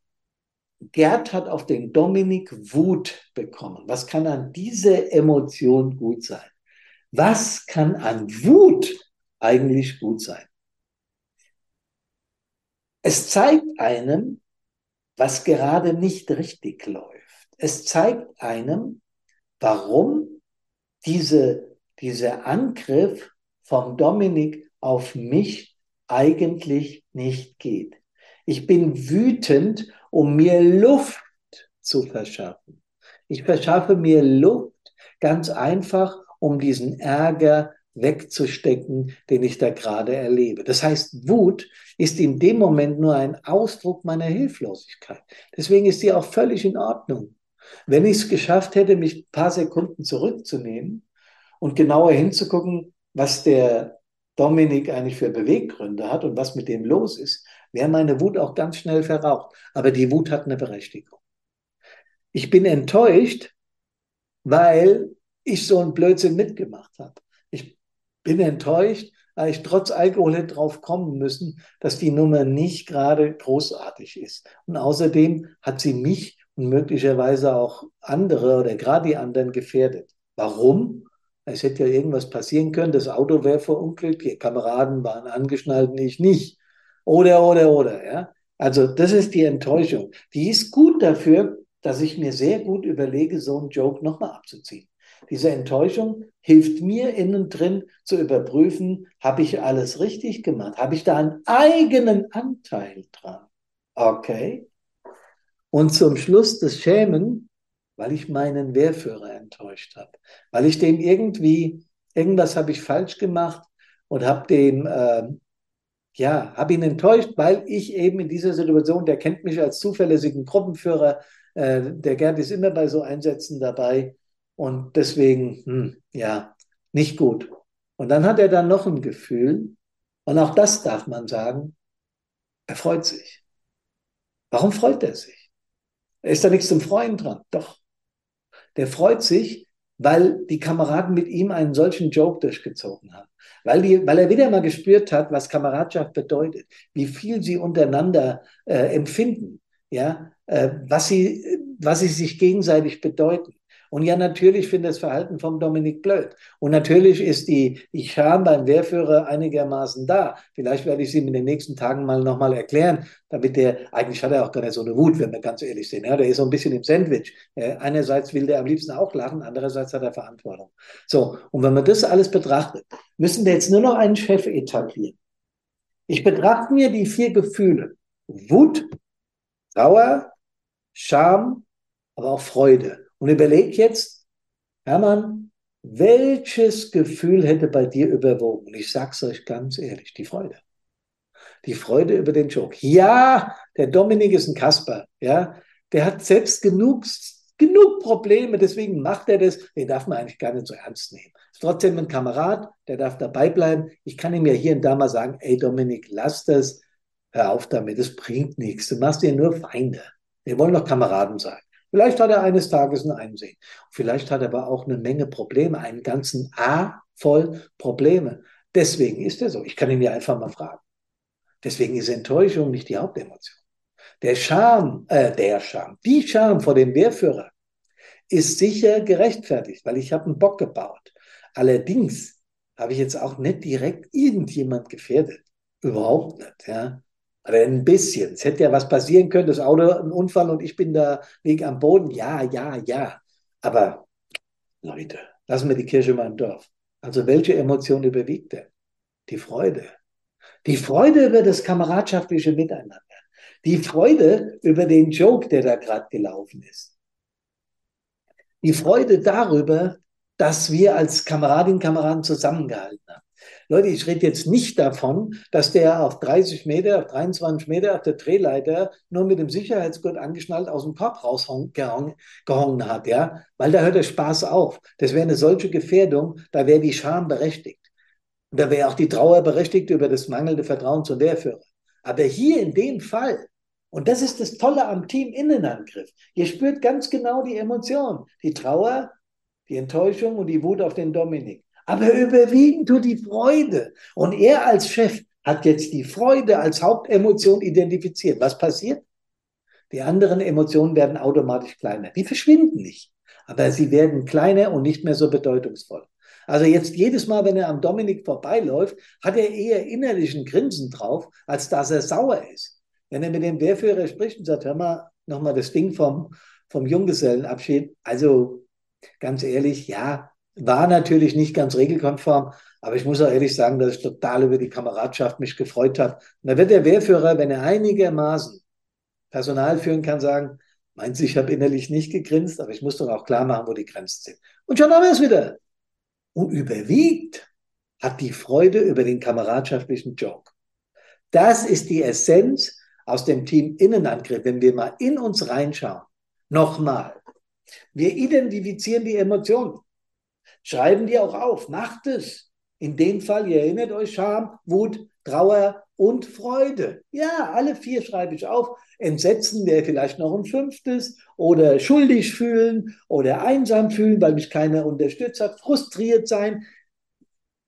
Speaker 2: Gerd hat auf den Dominik Wut bekommen. Was kann an dieser Emotion gut sein? Was kann an Wut eigentlich gut sein? Es zeigt einem, was gerade nicht richtig läuft es zeigt einem, warum diese, dieser Angriff vom Dominik auf mich eigentlich nicht geht. Ich bin wütend, um mir Luft zu verschaffen. Ich verschaffe mir Luft ganz einfach, um diesen Ärger wegzustecken, den ich da gerade erlebe. Das heißt, Wut ist in dem Moment nur ein Ausdruck meiner Hilflosigkeit. Deswegen ist sie auch völlig in Ordnung. Wenn ich es geschafft hätte, mich ein paar Sekunden zurückzunehmen und genauer hinzugucken, was der Dominik eigentlich für Beweggründe hat und was mit dem los ist, wäre meine Wut auch ganz schnell verraucht. Aber die Wut hat eine Berechtigung. Ich bin enttäuscht, weil ich so einen Blödsinn mitgemacht habe. Ich bin enttäuscht, weil ich trotz Alkohol hätte drauf kommen müssen, dass die Nummer nicht gerade großartig ist. Und außerdem hat sie mich und möglicherweise auch andere oder gerade die anderen gefährdet. Warum? Es hätte ja irgendwas passieren können, das Auto wäre verunglückt, die Kameraden waren angeschnallt ich nicht. Oder, oder, oder, ja. Also, das ist die Enttäuschung. Die ist gut dafür, dass ich mir sehr gut überlege, so einen Joke nochmal abzuziehen. Diese Enttäuschung hilft mir innen drin zu überprüfen, habe ich alles richtig gemacht? Habe ich da einen eigenen Anteil dran? Okay. Und zum Schluss das Schämen, weil ich meinen Wehrführer enttäuscht habe, weil ich dem irgendwie, irgendwas habe ich falsch gemacht und habe den, äh, ja, habe ihn enttäuscht, weil ich eben in dieser Situation, der kennt mich als zuverlässigen Gruppenführer, äh, der Gerd ist immer bei so Einsätzen dabei und deswegen, hm, ja, nicht gut. Und dann hat er dann noch ein Gefühl, und auch das darf man sagen, er freut sich. Warum freut er sich? Ist da nichts zum Freuen dran? Doch. Der freut sich, weil die Kameraden mit ihm einen solchen Joke durchgezogen haben. Weil, die, weil er wieder mal gespürt hat, was Kameradschaft bedeutet, wie viel sie untereinander äh, empfinden, ja, äh, was, sie, was sie sich gegenseitig bedeuten. Und ja, natürlich finde ich das Verhalten von Dominik blöd. Und natürlich ist die, Scham beim Wehrführer einigermaßen da. Vielleicht werde ich sie in den nächsten Tagen mal nochmal erklären, damit der, eigentlich hat er auch gar nicht so eine Wut, wenn wir ganz ehrlich sind. Ja, der ist so ein bisschen im Sandwich. Einerseits will der am liebsten auch lachen, andererseits hat er Verantwortung. So, und wenn man das alles betrachtet, müssen wir jetzt nur noch einen Chef etablieren. Ich betrachte mir die vier Gefühle. Wut, Trauer, Scham, aber auch Freude. Und überleg jetzt, Hermann, welches Gefühl hätte bei dir überwogen? Ich sag's euch ganz ehrlich, die Freude. Die Freude über den Joke. Ja, der Dominik ist ein Kasper, ja. Der hat selbst genug, genug Probleme, deswegen macht er das. Den darf man eigentlich gar nicht so ernst nehmen. Ist trotzdem ein Kamerad, der darf dabei bleiben. Ich kann ihm ja hier und da mal sagen, ey Dominik, lass das, hör auf damit, das bringt nichts. Du machst dir nur Feinde. Wir wollen doch Kameraden sein. Vielleicht hat er eines Tages ein Einsehen. Vielleicht hat er aber auch eine Menge Probleme, einen ganzen A voll Probleme. Deswegen ist er so. Ich kann ihn ja einfach mal fragen. Deswegen ist Enttäuschung nicht die Hauptemotion. Der Scham, äh, der Scham, die Scham vor dem Wehrführer ist sicher gerechtfertigt, weil ich habe einen Bock gebaut. Allerdings habe ich jetzt auch nicht direkt irgendjemand gefährdet. Überhaupt nicht, ja. Aber ein bisschen. Es hätte ja was passieren können, das Auto, ein Unfall und ich bin da, liege am Boden. Ja, ja, ja. Aber Leute, lassen wir die Kirche mal im Dorf. Also welche Emotion überwiegt denn? Die Freude. Die Freude über das kameradschaftliche Miteinander. Die Freude über den Joke, der da gerade gelaufen ist. Die Freude darüber, dass wir als Kameradinnen und Kameraden zusammengehalten haben. Leute, ich rede jetzt nicht davon, dass der auf 30 Meter, auf 23 Meter auf der Drehleiter nur mit dem Sicherheitsgurt angeschnallt aus dem Korb rausgehongen hat, ja, weil da hört der Spaß auf. Das wäre eine solche Gefährdung, da wäre die Scham berechtigt. Und da wäre auch die Trauer berechtigt über das mangelnde Vertrauen zum Wehrführer. Aber hier in dem Fall, und das ist das Tolle am Team-Innenangriff, ihr spürt ganz genau die Emotion, die Trauer, die Enttäuschung und die Wut auf den Dominik. Aber überwiegend tut die Freude. Und er als Chef hat jetzt die Freude als Hauptemotion identifiziert. Was passiert? Die anderen Emotionen werden automatisch kleiner. Die verschwinden nicht. Aber sie werden kleiner und nicht mehr so bedeutungsvoll. Also jetzt jedes Mal, wenn er am Dominik vorbeiläuft, hat er eher innerlichen Grinsen drauf, als dass er sauer ist. Wenn er mit dem Wehrführer spricht und sagt, hör mal, nochmal das Ding vom, vom Junggesellenabschied. Also ganz ehrlich, ja, war natürlich nicht ganz regelkonform, aber ich muss auch ehrlich sagen, dass ich total über die Kameradschaft mich gefreut habe. Und da wird der Wehrführer, wenn er einigermaßen Personal führen kann, sagen, meint sie, ich habe innerlich nicht gegrinst, aber ich muss doch auch klar machen, wo die Grenzen sind. Und schon haben wir es wieder. Und überwiegt hat die Freude über den kameradschaftlichen Joke. Das ist die Essenz aus dem Team Innenangriff, wenn wir mal in uns reinschauen. Nochmal. Wir identifizieren die Emotionen. Schreiben die auch auf, macht es. In dem Fall, ihr erinnert euch, Scham, Wut, Trauer und Freude. Ja, alle vier schreibe ich auf. Entsetzen wäre vielleicht noch ein fünftes. Oder schuldig fühlen oder einsam fühlen, weil mich keiner unterstützt hat. Frustriert sein.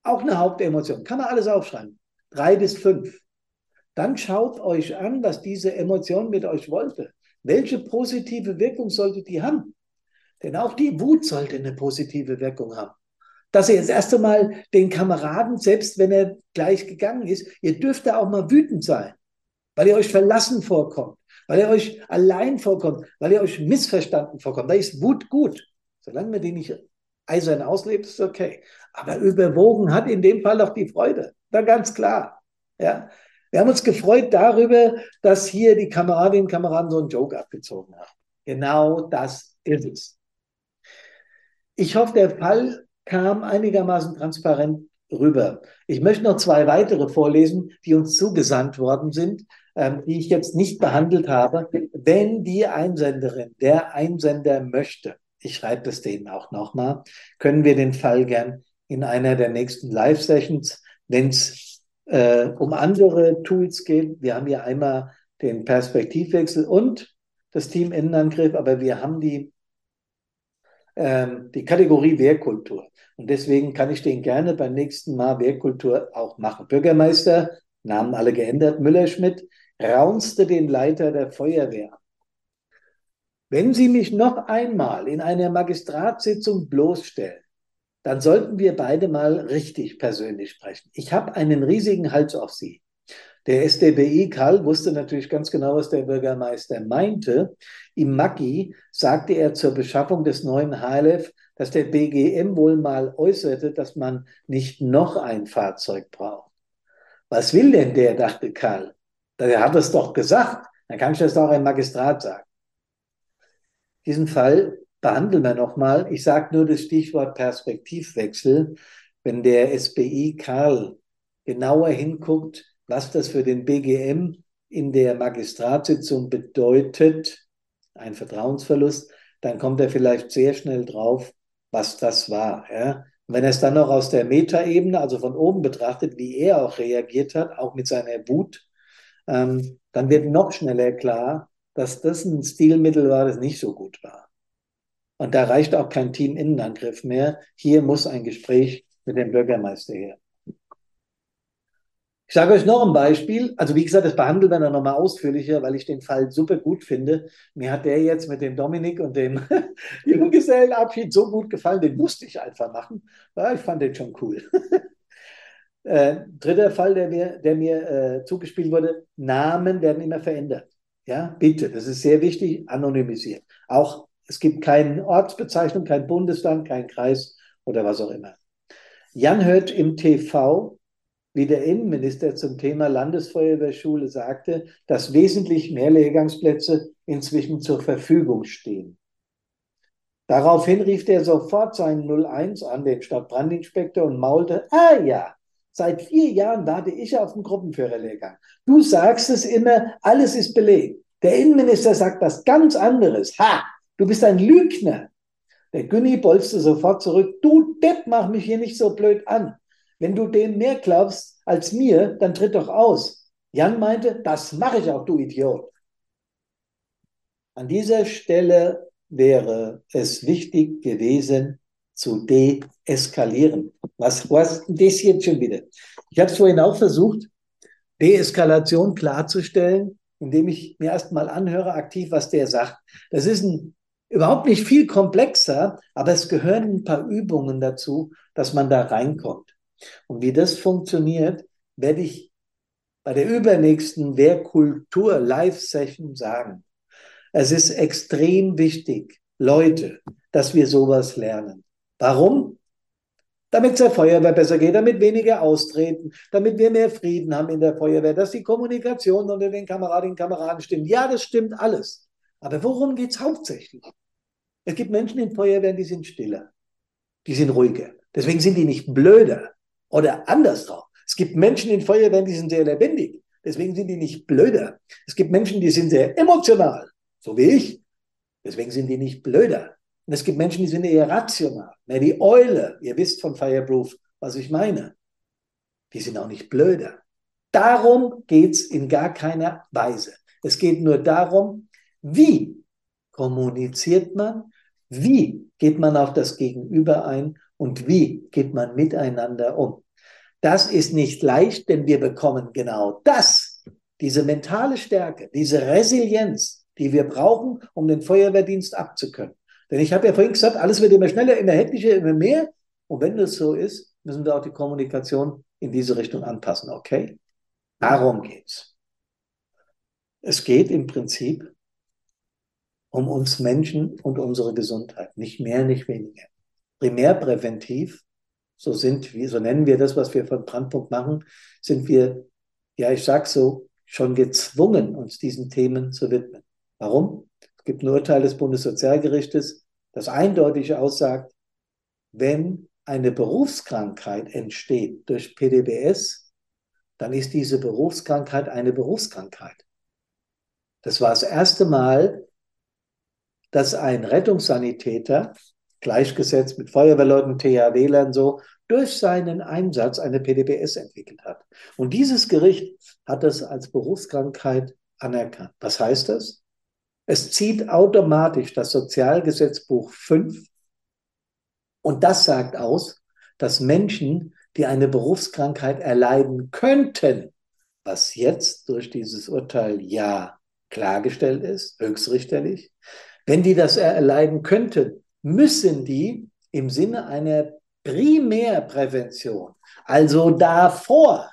Speaker 2: Auch eine Hauptemotion. Kann man alles aufschreiben. Drei bis fünf. Dann schaut euch an, was diese Emotion mit euch wollte. Welche positive Wirkung sollte die haben? Denn auch die Wut sollte eine positive Wirkung haben. Dass ihr jetzt erst einmal den Kameraden, selbst wenn er gleich gegangen ist, ihr dürft da auch mal wütend sein, weil ihr euch verlassen vorkommt, weil ihr euch allein vorkommt, weil ihr euch missverstanden vorkommt. Da ist Wut gut. Solange man die nicht eisern auslebt, ist okay. Aber überwogen hat in dem Fall auch die Freude. Da ganz klar. Ja. Wir haben uns gefreut darüber, dass hier die Kameradinnen und Kameraden so einen Joke abgezogen haben. Genau das ist es. Ich hoffe, der Fall kam einigermaßen transparent rüber. Ich möchte noch zwei weitere vorlesen, die uns zugesandt worden sind, ähm, die ich jetzt nicht behandelt habe. Wenn die Einsenderin, der Einsender möchte, ich schreibe es denen auch nochmal, können wir den Fall gern in einer der nächsten Live-Sessions, wenn es äh, um andere Tools geht. Wir haben hier einmal den Perspektivwechsel und das Team Innenangriff, aber wir haben die, die Kategorie Wehrkultur. Und deswegen kann ich den gerne beim nächsten Mal Wehrkultur auch machen. Bürgermeister, Namen alle geändert, Müller-Schmidt, raunste den Leiter der Feuerwehr. Wenn Sie mich noch einmal in einer Magistratssitzung bloßstellen, dann sollten wir beide mal richtig persönlich sprechen. Ich habe einen riesigen Hals auf Sie. Der SDBI Karl wusste natürlich ganz genau, was der Bürgermeister meinte. Im Maggi sagte er zur Beschaffung des neuen HLF, dass der BGM wohl mal äußerte, dass man nicht noch ein Fahrzeug braucht. Was will denn der, dachte Karl. Der hat es doch gesagt. Dann kann ich das auch im Magistrat sagen. Diesen Fall behandeln wir nochmal. Ich sage nur das Stichwort Perspektivwechsel. Wenn der SBI Karl genauer hinguckt, was das für den BGM in der Magistratssitzung bedeutet, ein Vertrauensverlust, dann kommt er vielleicht sehr schnell drauf, was das war. Ja? Wenn er es dann noch aus der Metaebene, also von oben betrachtet, wie er auch reagiert hat, auch mit seiner Wut, ähm, dann wird noch schneller klar, dass das ein Stilmittel war, das nicht so gut war. Und da reicht auch kein Team-Innenangriff mehr. Hier muss ein Gespräch mit dem Bürgermeister her. Ich sage euch noch ein Beispiel. Also wie gesagt, das behandeln wir dann nochmal ausführlicher, weil ich den Fall super gut finde. Mir hat der jetzt mit dem Dominik und dem Junggesellenabschied so gut gefallen, den musste ich einfach machen. Ja, ich fand den schon cool. äh, dritter Fall, der mir, der mir äh, zugespielt wurde, Namen werden immer verändert. Ja, bitte, das ist sehr wichtig, anonymisiert. Auch es gibt keine Ortsbezeichnung, kein Bundesland, kein Kreis oder was auch immer. Jan hört im TV, wie der Innenminister zum Thema Landesfeuerwehrschule sagte, dass wesentlich mehr Lehrgangsplätze inzwischen zur Verfügung stehen. Daraufhin rief er sofort seinen 01 an, den Stadtbrandinspektor, und maulte, ah ja, seit vier Jahren warte ich auf den Gruppenführerlehrgang. Du sagst es immer, alles ist belegt. Der Innenminister sagt was ganz anderes. Ha, Du bist ein Lügner. Der Günni bolzte sofort zurück. Du Depp, mach mich hier nicht so blöd an. Wenn du dem mehr glaubst als mir, dann tritt doch aus. Jan meinte, das mache ich auch, du Idiot. An dieser Stelle wäre es wichtig gewesen, zu deeskalieren. Was was das jetzt schon wieder? Ich habe es vorhin auch versucht, Deeskalation klarzustellen, indem ich mir erstmal anhöre, aktiv, was der sagt. Das ist ein überhaupt nicht viel komplexer, aber es gehören ein paar Übungen dazu, dass man da reinkommt. Und wie das funktioniert, werde ich bei der übernächsten Wehrkultur Live-Session sagen. Es ist extrem wichtig, Leute, dass wir sowas lernen. Warum? Damit es der Feuerwehr besser geht, damit weniger austreten, damit wir mehr Frieden haben in der Feuerwehr, dass die Kommunikation unter den Kameradinnen und Kameraden stimmt. Ja, das stimmt alles. Aber worum geht es hauptsächlich? Es gibt Menschen in Feuerwehren, die sind stiller, die sind ruhiger. Deswegen sind die nicht blöder oder andersrum. Es gibt Menschen in Feuerwehren, die sind sehr lebendig. Deswegen sind die nicht blöder. Es gibt Menschen, die sind sehr emotional, so wie ich. Deswegen sind die nicht blöder. Und es gibt Menschen, die sind eher rational. Na, die Eule, ihr wisst von Fireproof, was ich meine. Die sind auch nicht blöder. Darum geht's in gar keiner Weise. Es geht nur darum, wie kommuniziert man, wie geht man auf das Gegenüber ein und wie geht man miteinander um. Das ist nicht leicht, denn wir bekommen genau das, diese mentale Stärke, diese Resilienz, die wir brauchen, um den Feuerwehrdienst abzukönnen. Denn ich habe ja vorhin gesagt, alles wird immer schneller, immer hektischer, immer mehr. Und wenn das so ist, müssen wir auch die Kommunikation in diese Richtung anpassen, okay? Darum geht's. Es geht im Prinzip um uns Menschen und unsere Gesundheit. Nicht mehr, nicht weniger. Primärpräventiv, so sind wir, so nennen wir das, was wir von Brandpunkt machen, sind wir, ja, ich sag so, schon gezwungen, uns diesen Themen zu widmen. Warum? Es gibt ein Urteil des Bundessozialgerichtes, das eindeutig aussagt, wenn eine Berufskrankheit entsteht durch PDBS, dann ist diese Berufskrankheit eine Berufskrankheit. Das war das erste Mal, dass ein Rettungssanitäter, gleichgesetzt mit Feuerwehrleuten, THW-Lern so, durch seinen Einsatz eine PDBS entwickelt hat. Und dieses Gericht hat es als Berufskrankheit anerkannt. Was heißt das? Es zieht automatisch das Sozialgesetzbuch 5 und das sagt aus, dass Menschen, die eine Berufskrankheit erleiden könnten, was jetzt durch dieses Urteil ja klargestellt ist, höchstrichterlich, wenn die das erleiden könnten, müssen die im Sinne einer Primärprävention, also davor,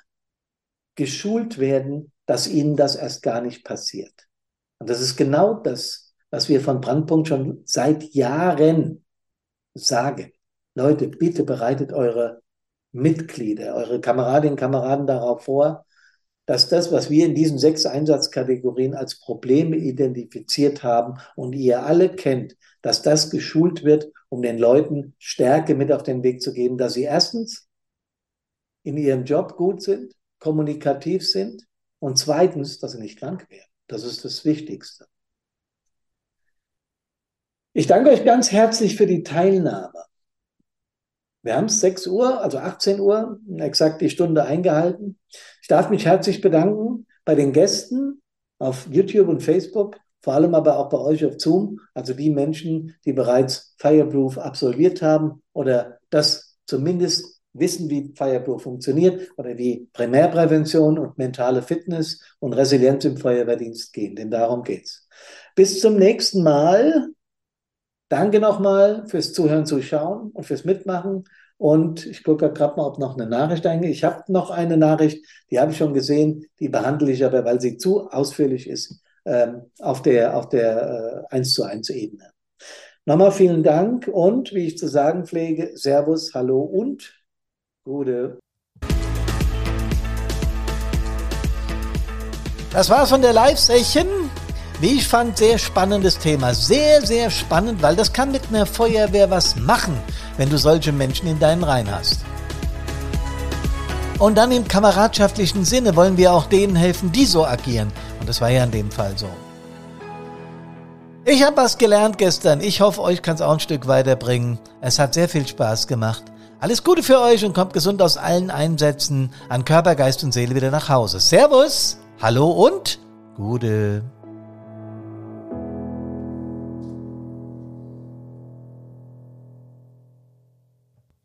Speaker 2: geschult werden, dass ihnen das erst gar nicht passiert. Und das ist genau das, was wir von Brandpunkt schon seit Jahren sagen. Leute, bitte bereitet eure Mitglieder, eure Kameradinnen und Kameraden darauf vor, dass das, was wir in diesen sechs Einsatzkategorien als Probleme identifiziert haben und ihr alle kennt, dass das geschult wird, um den Leuten Stärke mit auf den Weg zu geben, dass sie erstens in ihrem Job gut sind, kommunikativ sind und zweitens, dass sie nicht krank werden. Das ist das Wichtigste. Ich danke euch ganz herzlich für die Teilnahme. Wir haben es 6 Uhr, also 18 Uhr, exakt die Stunde eingehalten. Ich darf mich herzlich bedanken bei den Gästen auf YouTube und Facebook, vor allem aber auch bei euch auf Zoom, also die Menschen, die bereits Fireproof absolviert haben oder das zumindest wissen, wie Fireproof funktioniert oder wie Primärprävention und mentale Fitness und Resilienz im Feuerwehrdienst gehen, denn darum geht's. Bis zum nächsten Mal. Danke nochmal fürs Zuhören, Zuschauen und fürs Mitmachen. Und ich gucke gerade mal, ob noch eine Nachricht eingeht. Ich habe noch eine Nachricht, die habe ich schon gesehen, die behandle ich aber, weil sie zu ausführlich ist, ähm, auf der, auf der äh, 1 zu 1 Ebene. Nochmal vielen Dank und wie ich zu sagen pflege, Servus, Hallo und Gute.
Speaker 1: Das war's von der Live-Session. Wie ich fand, sehr spannendes Thema. Sehr, sehr spannend, weil das kann mit einer Feuerwehr was machen, wenn du solche Menschen in deinen Reihen hast. Und dann im kameradschaftlichen Sinne wollen wir auch denen helfen, die so agieren. Und das war ja in dem Fall so. Ich habe was gelernt gestern. Ich hoffe, euch kann es auch ein Stück weiterbringen. Es hat sehr viel Spaß gemacht. Alles Gute für euch und kommt gesund aus allen Einsätzen an Körper, Geist und Seele wieder nach Hause. Servus, hallo und Gute.